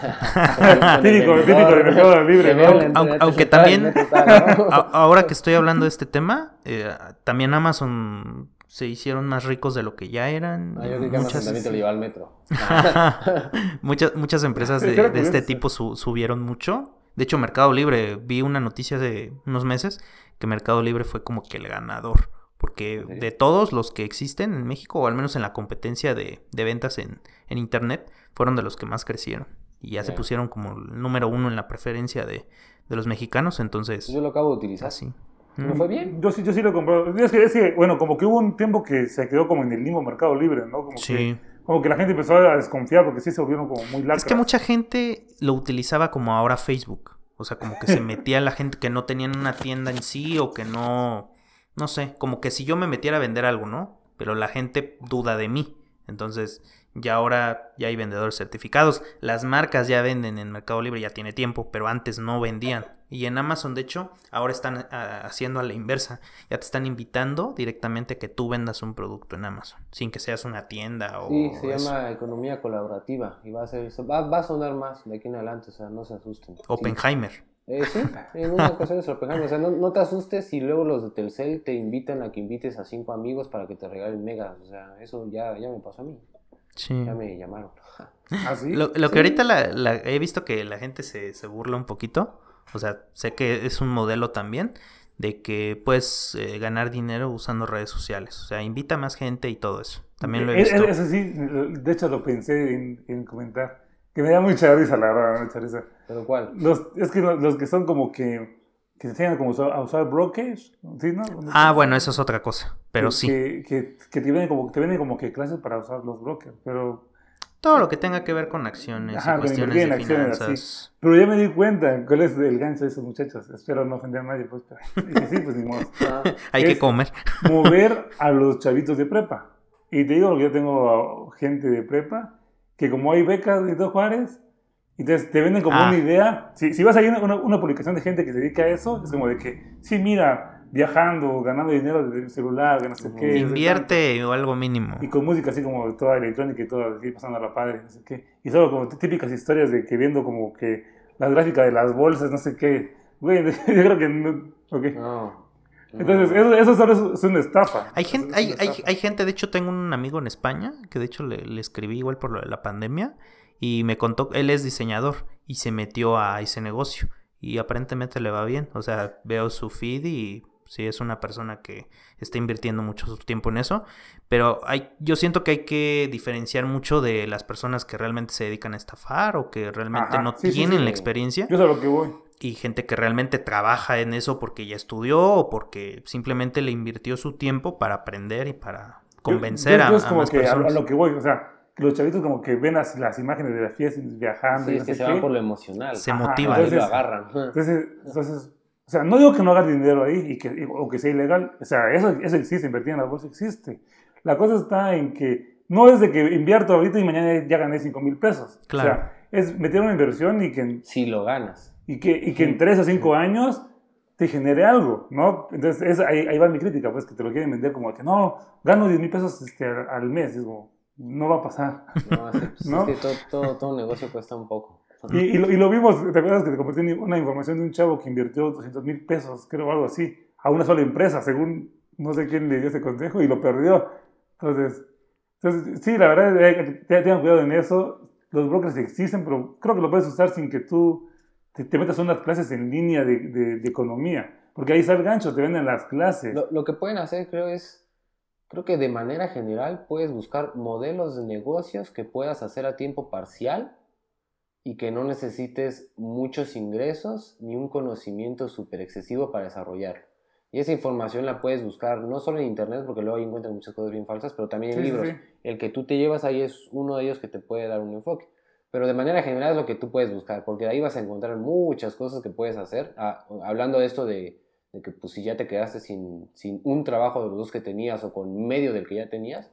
Aunque- también- Ahora que estoy hablando de este tema, eh, también Amazon se hicieron más ricos de lo que ya eran. Ah, yo creo que muchas, lleva al metro. (laughs) muchas, muchas empresas de, de este es- tipo su- subieron mucho. De hecho, Mercado Libre, vi una noticia de unos meses que Mercado Libre fue como que el ganador. Porque de todos los que existen en México, o al menos en la competencia de, de ventas en, en Internet, fueron de los que más crecieron. Y ya se pusieron como el número uno en la preferencia de, de los mexicanos. Entonces, Yo lo acabo de utilizar. así. ¿No fue bien? Yo sí, yo sí lo he comprado. Es que, es que, bueno, como que hubo un tiempo que se quedó como en el limbo Mercado Libre, ¿no? Como, Sí. que, como que la gente empezó a desconfiar porque sí se volvieron como muy lacras. Es que mucha gente lo utilizaba como ahora Facebook. O sea, como que se (laughs) metía la gente que no tenían una tienda en sí o que no, no sé, como que si yo me metiera a vender algo, ¿no? Pero la gente duda de mí. Entonces, ya ahora ya hay vendedores certificados. Las marcas ya venden en Mercado Libre, ya tiene tiempo, pero antes no vendían. Y en Amazon, de hecho, ahora están ah, haciendo a la inversa. Ya te están invitando directamente a que tú vendas un producto en Amazon, sin que seas una tienda o... Sí, se eso. llama economía colaborativa y va a ser, va, va a sonar más de aquí en adelante, o sea, no se asusten. Sí. Eh, sí, en una ocasión es Oppenheimer, o sea, no, no te asustes si luego los de Telcel te invitan a que invites a cinco amigos para que te regalen megas, o sea, eso ya, ya me pasó a mí, Sí. ya me llamaron. (laughs) ¿Ah, sí? Lo, lo que ahorita la, la- he visto que la gente se, se burla un poquito. O sea, sé que es un modelo también de que puedes eh, ganar dinero usando redes sociales. O sea, invita a más gente y todo eso. También lo he Eh, visto. eh, Eso sí, de hecho lo pensé en, en comentar. Que me da mucha risa, la verdad, mucha risa. ¿Pero cuál? Los, es que los, los que son como que, que enseñan como a usar brokerage, ¿sí, no? Ah, bueno, eso es otra cosa. Pero que, sí. Que, que, que te, venden como, te venden como que clases para usar los brokers, pero... Todo lo que tenga que ver con acciones Ajá, y cuestiones de acciones, finanzas. Pero ya me di cuenta cuál es el gancho de esos muchachos. Espero no ofender a nadie, pues. Pero, (laughs) dije, sí, pues ni modo. (laughs) Hay que es- comer. mover (laughs) a los chavitos de prepa. Y te digo que yo tengo gente de prepa que como hay becas de todo Juárez, entonces te venden como Ah. una idea. Si, si vas a ir a una, una publicación de gente que se dedica a eso, es como de que, sí, mira, viajando, ganando dinero del celular, que no sé qué. Invierte o algo mínimo. Y con música así como toda electrónica y todo, así pasando a la padre, no sé qué. Y solo como típicas historias de que viendo como que las gráficas de las bolsas, no sé qué. Güey, (laughs) yo creo que no. ok. no. Entonces, eso, eso solo es, una estafa. Hay gente, es hay, hay, hay gente, de hecho tengo un amigo en España, que de hecho le, le escribí igual por lo de la pandemia, y me contó, él es diseñador, y se metió a ese negocio, y aparentemente le va bien, o sea, veo su feed y sí es una persona que está invirtiendo mucho su tiempo en eso, pero hay, yo siento que hay que diferenciar mucho de las personas que realmente se dedican a estafar o que realmente Ajá, no sí, tienen sí. la experiencia Yo sé a lo que voy. Y gente que realmente trabaja en eso porque ya estudió o porque simplemente le invirtió su tiempo para aprender y para convencer Yo- yo- a, yo es a como más que a, personas. a lo que voy, o sea, que los chavitos como que ven las, las imágenes de las fiestas viajando Sí, y es no que sé se van qué. por lo emocional. Se Ajá, motivan. Ahí lo entonces- agarran. Entonces, entonces, o sea, no digo que no hagas dinero ahí y que, y- o que sea ilegal, o sea, eso, eso existe, invertir en la bolsa existe. La cosa está en que no es de que invierto ahorita y mañana ya gané 5 mil pesos. Claro. O sea, es meter una inversión y que, Si lo ganas. Y que, y que en 3 o 5 años te genere algo, ¿no? Entonces, es- ahí, ahí va mi crítica, pues, que te lo quieren vender como que no, gano 10 mil pesos este, al, mes. Y es como, no va a pasar. No, es, pues, ¿No? es que todo, todo, todo negocio cuesta un poco. Y, y lo, y lo vimos, ¿te acuerdas que te compartí una información de un chavo que invirtió 200 mil pesos, creo, algo así, a una sola empresa, según no sé quién le dio ese consejo y lo perdió? Entonces, entonces sí, la verdad, eh, te- tengan cuidado en eso. Los brokers existen, pero creo que lo puedes usar sin que tú te, te metas a unas clases en línea de, de- de economía, porque ahí está el gancho, te venden las clases. Lo, lo que pueden hacer, creo, es, creo que de manera general puedes buscar modelos de negocios que puedas hacer a tiempo parcial y que no necesites muchos ingresos ni un conocimiento súper excesivo para desarrollar. Y esa información la puedes buscar no solo en internet, porque luego ahí encuentras muchas cosas bien falsas, pero también en sí, libros. sí. El que tú te llevas ahí es uno de ellos que te puede dar un enfoque. Pero de manera general es lo que tú puedes buscar, porque de ahí vas a encontrar muchas cosas que puedes hacer. Ah, hablando de esto de, de que pues si ya te quedaste sin, sin un trabajo de los dos que tenías o con medio del que ya tenías,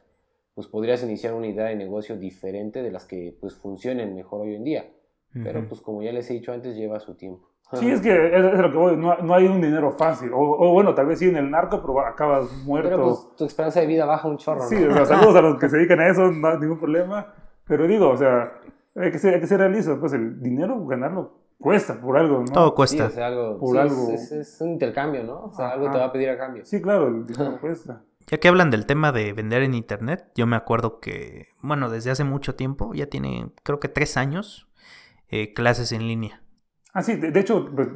pues podrías iniciar una idea de negocio diferente de las que pues funcionen mejor hoy en día. Pero Ujú. pues como ya les he dicho antes, lleva su tiempo. Sí, es que es, es lo que voy, no, no hay un dinero fácil. O, o bueno, tal vez sí en el narco, pero acabas muerto. Pero pues tu esperanza de vida baja un chorro, Sí, ¿no? o sea, saludos a los que se dedican a eso, no hay ningún problema. Pero digo, o sea, hay que ser, hay que ser realistas, pues el dinero ganarlo cuesta por algo, ¿no? Todo Sí, cuesta. o sea, algo, Por sí, algo. Es, es un intercambio, ¿no? O sea, algo te va a pedir a cambio. Sí, claro, el (laughs) dinero cuesta. Ya que hablan del tema de vender en internet, yo me acuerdo que, bueno, desde hace mucho tiempo, ya tiene creo que tres años, eh, clases en línea. Ah, sí, de, de hecho, pues,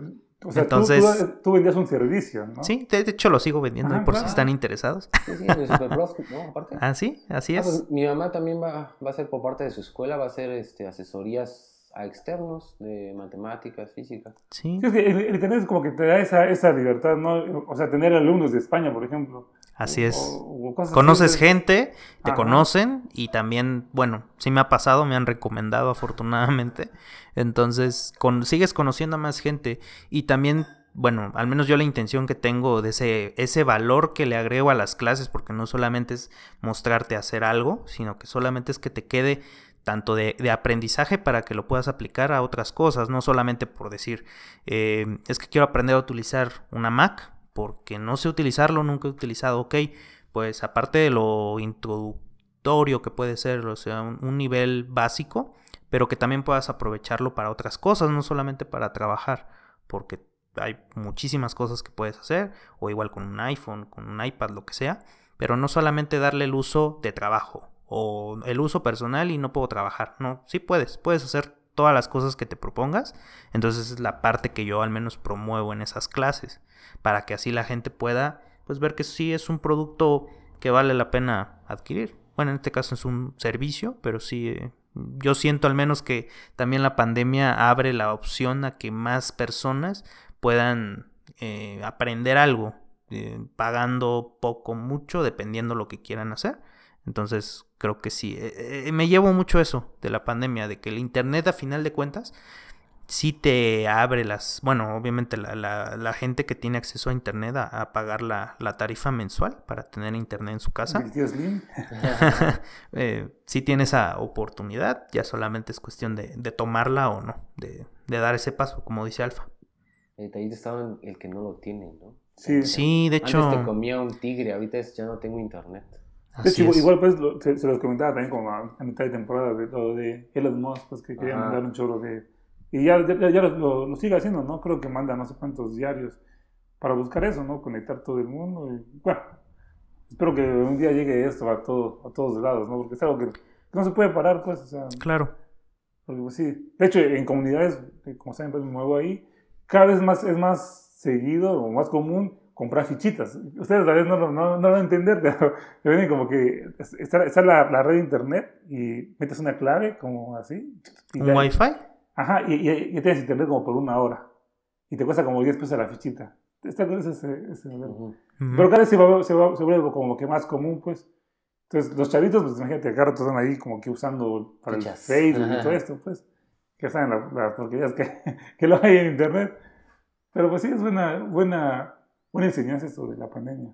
o sea, tú- Entonces- tú, tú vendías un servicio, ¿no? Sí, de de hecho lo sigo vendiendo Ajá, ahí por claro. si están interesados. Sí, sí, Superbros, (laughs) ¿no? Aparte. Ah, sí, así Ah, es. pues, mi mamá también va, va a ser por parte de su escuela, va a hacer este, asesorías a externos de matemáticas, física. Sí, Sí, es que el, el es como que te da esa, esa libertad, ¿no? O sea, tener alumnos de España, por ejemplo. Así es. O- o cosas así, Conoces gente, te Ajá. conocen y también, bueno, sí me ha pasado, me han recomendado afortunadamente. Entonces, con, sigues conociendo a más gente y también bueno, al menos yo la intención que tengo de ese, ese valor que le agrego a las clases, porque no solamente es mostrarte hacer algo, sino que solamente es que te quede tanto de, aprendizaje para que lo puedas aplicar a otras cosas, no solamente por decir, eh, es que quiero aprender a utilizar una Mac, porque no sé utilizarlo, nunca he utilizado, ok, pues aparte de lo introductorio que puede ser, o sea, un nivel básico, pero que también puedas aprovecharlo para otras cosas, no solamente para trabajar, porque hay muchísimas cosas que puedes hacer, o igual con un iPhone, con un iPad, lo que sea, pero no solamente darle el uso de trabajo o el uso personal y no puedo trabajar, no, sí puedes, puedes hacer todas las cosas que te propongas, entonces es la parte que yo al menos promuevo en esas clases, para que así la gente pueda pues ver que sí es un producto que vale la pena adquirir. Bueno, en este caso es un servicio, pero sí eh, yo siento al menos que también la pandemia abre la opción a que más personas puedan eh, aprender algo, eh, pagando poco, mucho, dependiendo lo que quieran hacer. Entonces, creo que sí. Eh, me llevo mucho eso de la pandemia, de que el Internet, a final de cuentas, sí te abre las, bueno, obviamente la, la, gente que tiene acceso a internet a, pagar la, la, tarifa mensual para tener internet en su casa. (laughs) eh, sí tiene esa oportunidad, ya solamente es cuestión de, de tomarla o no, de, de, dar ese paso, como dice Alfa. ahí estaba el que no lo tiene, ¿no? Sí, sí de hecho. Antes te comía un tigre, ahorita ya no tengo internet. De hecho, igual pues se, los comentaba también como a, mitad de temporada de lo de Elon Musk, pues que quería mandar un chorro de y ya, ya, lo, lo, sigue haciendo, ¿no? Creo que manda no sé cuántos diarios para buscar eso, ¿no? Conectar todo el mundo. Y, bueno, espero que un día llegue esto a, todo, a todos lados, ¿no? Porque es algo que, no se puede parar, pues, o sea. Claro. Porque, pues, sí. De hecho, en comunidades, como saben, pues me muevo ahí, cada vez más es más seguido o más común comprar fichitas. Ustedes tal vez no, no, no, lo van a entender, (laughs) pero te vienen como que está, está la, la, red de internet y metes una clave como así. ¿Un wifi? Ajá, y, y, tienes internet como por una hora. Y te cuesta como 10 pesos la fichita. Está con ese, ese Pero cada vez se, va, se, va, se vuelve como que más común, pues. Entonces, los chavitos, pues imagínate, acá están ahí como que usando para el Facebook y todo esto, pues. Que saben las la porquerías que, (laughs) que lo hay en internet. Pero pues sí, es buena, buena, buena enseñanza esto de la pandemia.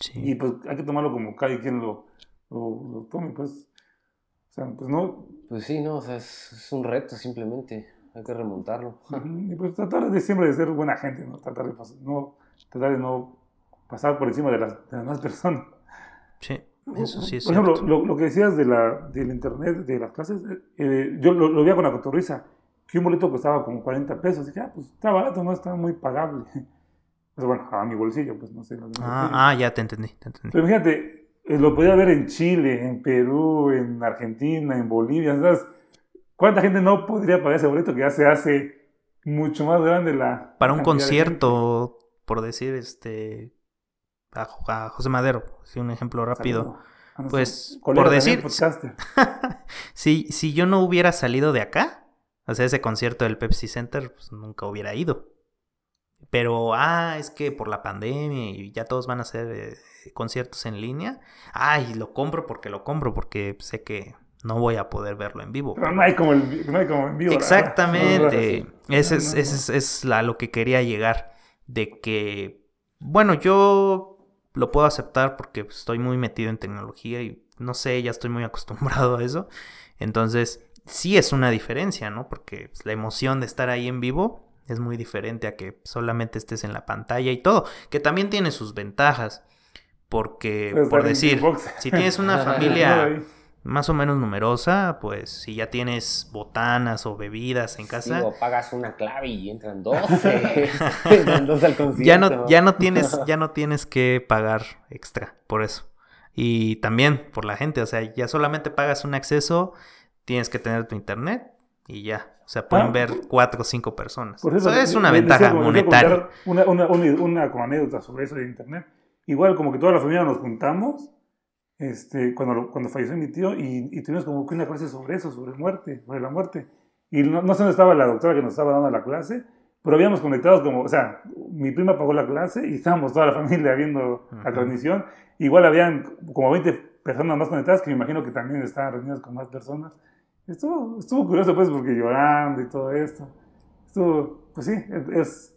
Sí. Y pues hay que tomarlo como cada quien lo, lo, lo tome, pues. O sea, pues no, pues sí, no, o sea, es, un reto simplemente, hay que remontarlo. Y pues tratar de siempre de ser buena gente, ¿no? Tratar de, no, tratar de no pasar por encima de las, de demás personas. Sí, eso sí es Por ejemplo, lo, lo, que decías de la, del internet, de las clases, eh, yo lo, lo, veía con la cotorriza, que un boleto costaba como 40 pesos. Y dije, ah, pues está barato, no está muy pagable. Pues bueno, a mi bolsillo, pues no sé. ah, ah, ya te entendí, te entendí. Pero imagínate, eh, lo podía ver en Chile, en Perú, en Argentina, en Bolivia. ¿sabes? ¿Cuánta gente no podría pagar ese boleto que ya se hace mucho más grande la... Para un concierto, por decir, este... A, José Madero, si un ejemplo rápido. Pues, por decir... (laughs) si, si yo no hubiera salido de acá, o sea, ese concierto del Pepsi Center, pues nunca hubiera ido. Pero, ah, es que por la pandemia y ya todos van a hacer eh, conciertos en línea. Ay, lo compro porque lo compro, porque sé que no voy a poder verlo en vivo. Pero, no, hay como el, no hay como en vivo. Exactamente. Ese es, ese es, a lo que quería llegar. De que, bueno, yo lo puedo aceptar porque estoy muy metido en tecnología y no sé, ya estoy muy (laughs) acostumbrado a eso. Entonces, sí es una diferencia, ¿no? Porque la emoción de estar ahí en vivo es muy diferente a que solamente estés en la pantalla y todo, que también tiene sus ventajas. Porque, por decir, si tienes una (laughs) familia más o menos numerosa, pues si ya tienes botanas o bebidas en casa. o pagas una clave y entran (laughs) 12. (laughs) entran al concierto. Ya no, ya no tienes, ya no tienes que pagar extra por eso. Y también por la gente, o sea, ya solamente pagas un acceso, tienes que tener tu internet y ya. O sea, pueden ah, ver cuatro o cinco personas. eso, es una ventaja monetaria. Una, una, una, como anécdota sobre eso de internet. Igual como que toda la familia nos juntamos este, cuando, cuando falleció mi tío y, y, tuvimos como que una clase sobre eso, sobre muerte, sobre la muerte. Y no, no sé dónde estaba la doctora que nos estaba dando la clase, pero habíamos conectados como, o sea, mi prima pagó la clase y estábamos toda la (laughs) familia viendo la transmisión. Igual habían como 20 personas más conectadas que me imagino que también estaban reunidas con más personas. Estuvo, estuvo curioso, pues, porque llorando y todo esto. Estuvo, pues sí, es,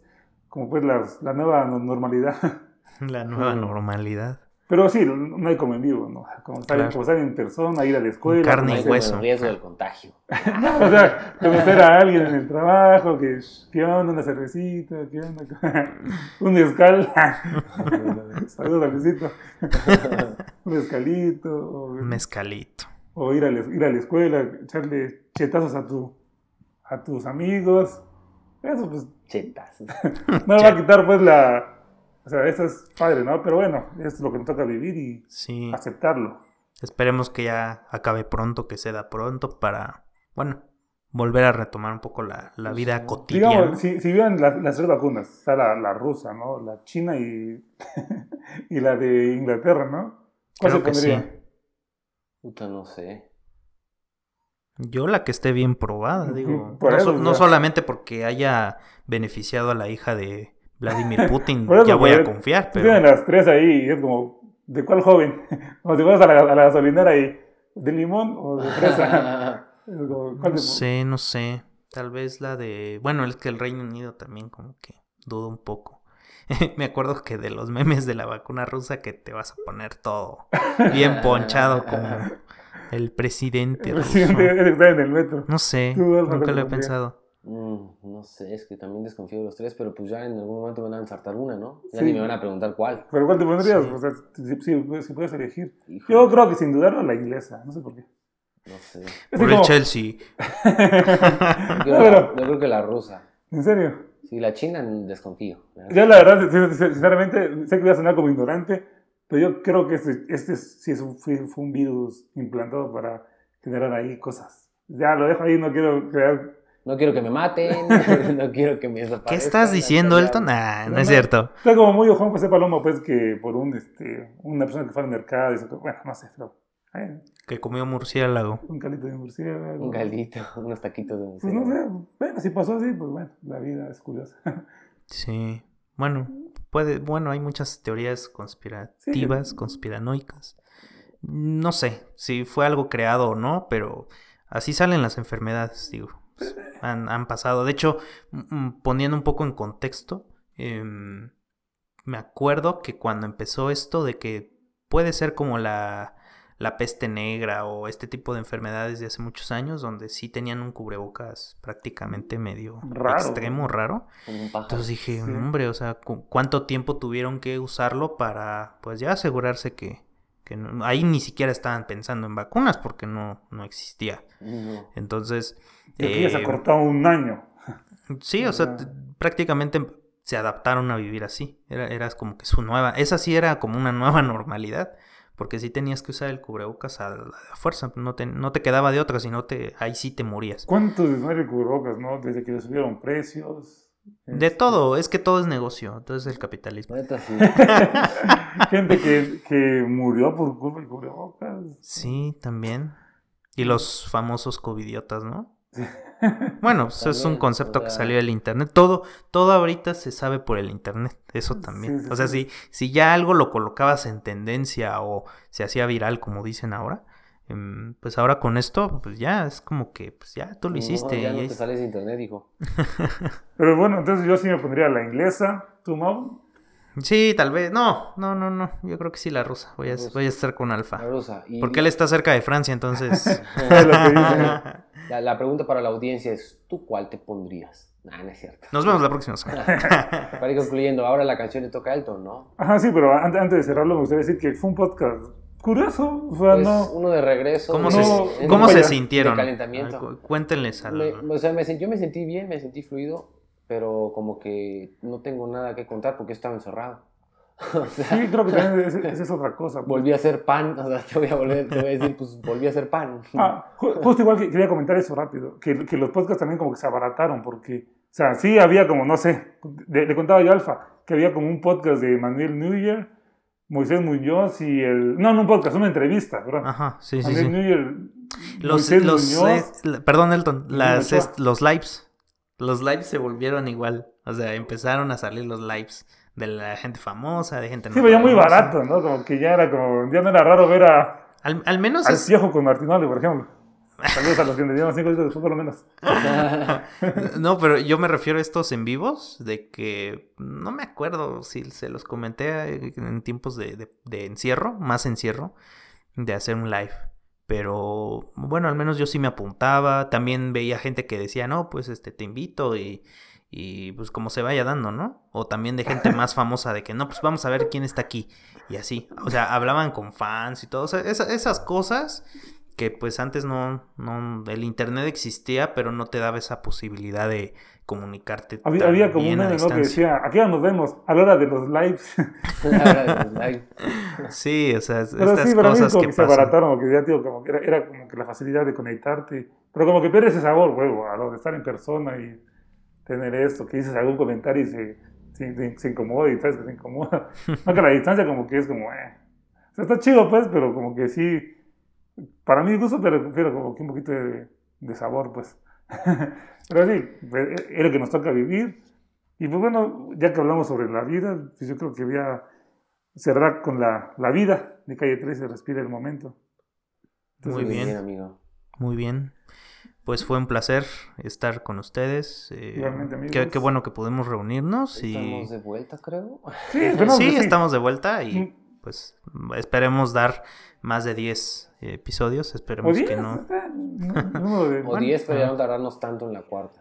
como pues las- la nueva no- normalidad. (laughs) La nueva normalidad. Pero sí, no hay como en vivo, ¿no? Como estar, Claro. como estar en persona, ir a la escuela. Carne y hueso. el riesgo del contagio. (laughs) o sea, conocer a alguien en el trabajo, que, ¿qué onda? Una cervecita, ¿qué onda? (laughs) Un escal. Saludos al. Un escalito. O, Mezcalito. O ir, a la, ir a la escuela, echarle chetazos a, tu, a tus amigos. Eso pues Chetas. (laughs) no le va a quitar pues la... O sea, eso es padre, ¿no? Pero bueno, es lo que nos toca vivir y Sí. aceptarlo. Esperemos que ya acabe pronto, que se da pronto para, bueno, volver a retomar un poco la, la vida Sí. cotidiana. Digamos, si, si vieran las, las tres vacunas, está la, la rusa, ¿no? La china y, (laughs) y la de Inglaterra, ¿no? ¿Cuál Creo se que pondría? sí. Puta, no sé. Yo la que esté bien probada, digo. por no, eso, so- o no sea. solamente porque haya beneficiado a la hija de Vladimir (laughs) Putin, eso, ya voy a confiar, pero las tres ahí es como, ¿de cuál joven? (laughs) Como si fueras a la, a la gasolinera y, ¿de limón o de fresa? (laughs) Es como, ¿cuál no sé, no sé. Tal vez la de, bueno, es que el Reino Unido también como que dudo un poco. (laughs) Me acuerdo que de los memes de la vacuna rusa que te vas a poner todo (laughs) bien ponchado como el presidente El ruso. está en el metro. No sé, nunca ¿cuál lo he pensado. Mm, no sé, es que también desconfío de los tres, pero pues ya en algún momento me van a ensartar una, ¿no? Ya Sí. ni me van a preguntar cuál. ¿Pero cuál te pondrías? Sí. O sea, si, si- si puedes elegir. Híjole, Yo creo que sin dudarlo la inglesa, no sé por qué. No sé. Es Por el como- Chelsea. (laughs) Yo, No, pero- yo creo que la rusa. ¿En serio? Sí, la china desconfío. Yo la verdad, sin- sin- sinceramente, sé que voy a sonar como ignorante, pero yo creo que este, este sí es un- fue, fue un virus implantado para generar ahí cosas. Ya lo dejo ahí, no quiero crear... No quiero que me maten, (laughs) no quiero que me ¿Qué desaparezcan. estás diciendo, Elton? ya- Ah, no No, es cierto. Está como muy Juan José Paloma, pues, que por un, este, una persona que fue al mercado y. Bueno, no sé, pero... eh, Que comió murciélago. un calito de murciélago. Un galito, unos taquitos de Pues no murciélago. sé, bueno, si pasó así, pues bueno, la vida es curiosa. (laughs) Sí. Bueno, puede, bueno, hay muchas teorías conspirativas, conspiranoicas. No sé si fue algo creado o no, pero así salen las enfermedades, digo. Pues, Han, han pasado. De hecho, poniendo un poco en contexto, em, me acuerdo que cuando empezó esto de que puede ser como la, la peste negra o este tipo de enfermedades de hace muchos años, donde sí tenían un cubrebocas prácticamente medio Raro. extremo, raro. Entonces dije, Sí. hombre, o sea, ¿cu- ¿cuánto tiempo tuvieron que usarlo para, pues ya asegurarse que, que no- ahí ni siquiera estaban pensando en vacunas porque no, no existía. No. Entonces, Y aquí ya se eh, ha cortado un año. sí, o sea, prácticamente se adaptaron a vivir así. Era, era como que su nueva, esa sí era como una nueva (laughs) normalidad. Porque sí tenías que usar el cubrebocas a la fuerza, no te, no te quedaba de otra, sino te, ahí sí te morías. ¿Cuántos desmadre cubrebocas, no? Desde que le subieron precios. De Este, todo, es que todo es negocio, entonces el capitalismo. Neta, sí. (laughs) (laughs) Gente que, que murió por culpa del cubrebocas. Sí, también. Y los famosos covidiotas, ¿no? Bueno, pues es un concepto o que salió del internet. Todo, todo ahorita se sabe por el internet, eso también. Sí, sí, o sea, sí. si, si ya algo lo colocabas en tendencia o se hacía viral, como dicen ahora, em, pues ahora con esto, pues ya es como que, pues ya tú lo No, hiciste. ya y no ahí- te sales de internet, hijo. (laughs) Pero bueno, entonces yo sí me pondría la inglesa. ¿Tú, Mau? Sí, tal vez. No, no, no, no. Yo creo que sí la rusa. Voy a, rusa. voy a estar con Alfa. La rusa. Y Porque él está cerca de Francia, entonces. (laughs) (laughs) La, la pregunta para la audiencia es, ¿tú cuál te pondrías? Nah, no es cierto. Nos vemos la próxima semana. (laughs) Para ir concluyendo, ahora la canción le toca a Elton, ¿no? Ajá, sí, pero an- antes de cerrarlo me gustaría decir que fue un podcast curioso. O sea, Pues, no... uno de regreso. ¿Cómo, de- se, en- ¿cómo se sintieron? calentamiento. Cu- Cuéntenles al... Me- o sea, me yo me sentí bien, me sentí fluido, pero como que no tengo nada que contar porque estaba encerrado. (laughs) o sea, Sí, creo que también es- esa es otra cosa. pues. volví a hacer pan, o sea, (laughs) te voy a volver, te voy a decir, pues volví a hacer pan. Ah, ju- justo igual que quería comentar eso rápido, que, que los podcasts también como que se abarataron, porque, o sea, sí había como, no sé, le, le contaba yo Alfa, que había como un podcast de Manuel Neuer, Moisés Muñoz y el... No, no un podcast, una entrevista, ¿verdad? Ajá, sí, sí, Manuel sí. Neuer, Los, Moisés los, Muñoz, eh, perdón, Elton, las, est- los lives. Los lives se volvieron igual. O sea, empezaron a salir los lives de la gente famosa, de gente no sí, pero ya muy barato, ¿no? Como que ya era como, ya no era raro ver a, Al, al menos al es... viejo con Martinoli, por ejemplo. Saludos a los que me dieron cinco minutos de fútbol, por lo menos. (laughs) no, pero yo me refiero a estos en vivos, de que no me acuerdo si se los comenté en tiempos de, de, de encierro, más encierro, de hacer un live. Pero bueno, al menos yo sí me apuntaba. También veía gente que decía, no, pues este te invito y, y pues como se vaya dando, ¿no? O también de gente más famosa de que no, pues vamos a ver quién está aquí. Y así. O sea, hablaban con fans y todo. O sea, esas cosas que pues antes no, no, el internet existía, pero no te daba esa posibilidad de comunicarte. Había, había como un meme, ¿no? Que decía, aquí nos vemos (laughs) a la hora de los lives. sí, o sea, pero estas sí, pero cosas mí como que que se pasan. abarataron, porque ya, tío, como que era, era como que la facilidad de conectarte, pero como que pierde ese sabor, huevo, a lo de estar en persona y tener esto, que dices algún comentario y se, se, se, se incomoda y sabes que se incomoda. (laughs) no, que a la distancia como que es como, eh. O sea, está chido pues, pero como que sí, para mí gusto, pero prefiero como que un poquito de, de sabor, pues. (laughs) pero sí, pues, es lo que nos toca vivir. Y pues bueno, ya que hablamos sobre la vida, pues yo creo que voy a cerrar con la, la vida de Calle 13, respira el momento. Muy bien. amigo. Muy bien. Pues fue un placer estar con ustedes. Eh, Igualmente, amigos. Qué, qué bueno que pudimos reunirnos. Y... Estamos de vuelta, creo. Sí, (laughs) pues sí. estamos de vuelta y Mm. pues esperemos dar más de 10 episodios. O Esperemos 10, que no. de- O 10, pero ya no tardarnos tanto en la cuarta.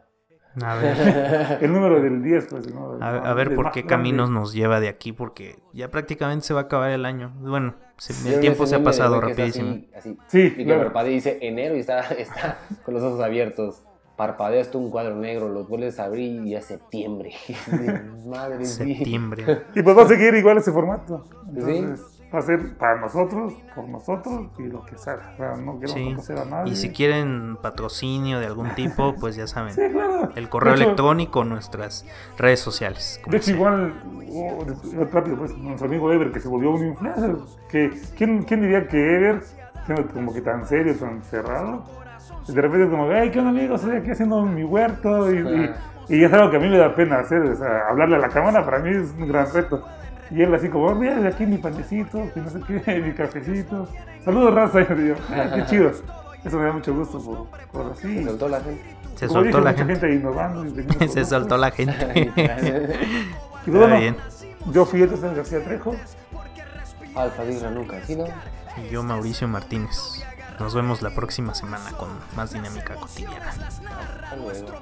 A ver, (laughs) El número del 10, pues. del- a, a ver por qué caminos nos lleva de aquí, porque ya prácticamente se va a acabar el año. Bueno, se- el tiempo se ha pasado que rapidísimo. Así, así, Sí, y que claro. parpadea y dice enero y está, (laughs) está con los ojos abiertos. Parpadeas tú un cuadro negro, los vuelves a abrir y ya es septiembre. (laughs) Madre mía. Septiembre. (laughs) Y pues va a seguir igual ese formato. Sí. Va a ser para nosotros, por nosotros y lo que salga. O sea, no queremos Sí. a nadie. Y si quieren patrocinio de algún tipo, (laughs) pues ya saben. Sí, claro. El correo hecho- electrónico, nuestras redes sociales. De hecho, sea. igual, oh, rápido, pues, nuestro amigo Ever, que se volvió un influencer. Que, ¿quién, ¿Quién diría que Ever, siendo como que tan serio, tan cerrado, de repente es como, hey, ¿qué onda, amigo? Estoy aquí haciendo mi huerto. Y, y, y es algo que a mí me da pena hacer, o sea, hablarle a la cámara para mí es un gran reto. Y él así como, "Oh, mira, de aquí mi panecito, que no sé qué, (laughs) mi cafecito. Saludos, raza. Y yo, "Ah, qué (laughs) chido. Eso me da mucho gusto por, por así. Se soltó la gente. Se Como soltó dije, la gente. innovando. y teniendo (laughs) Se soltó la gente. Y Está pues, bueno, bien. yo fui Edson García Trejo. Alfa ha sido. Y yo, Mauricio Martínez. Nos vemos la próxima semana con más dinámica cotidiana. Hasta luego.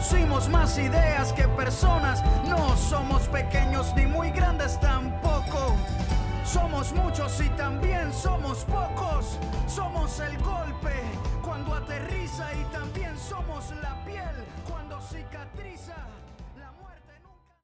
reproducimos más ideas que personas. No somos pequeños ni muy grandes tampoco. Somos muchos y también somos pocos. Somos el golpe cuando aterriza y también somos la piel cuando cicatriza.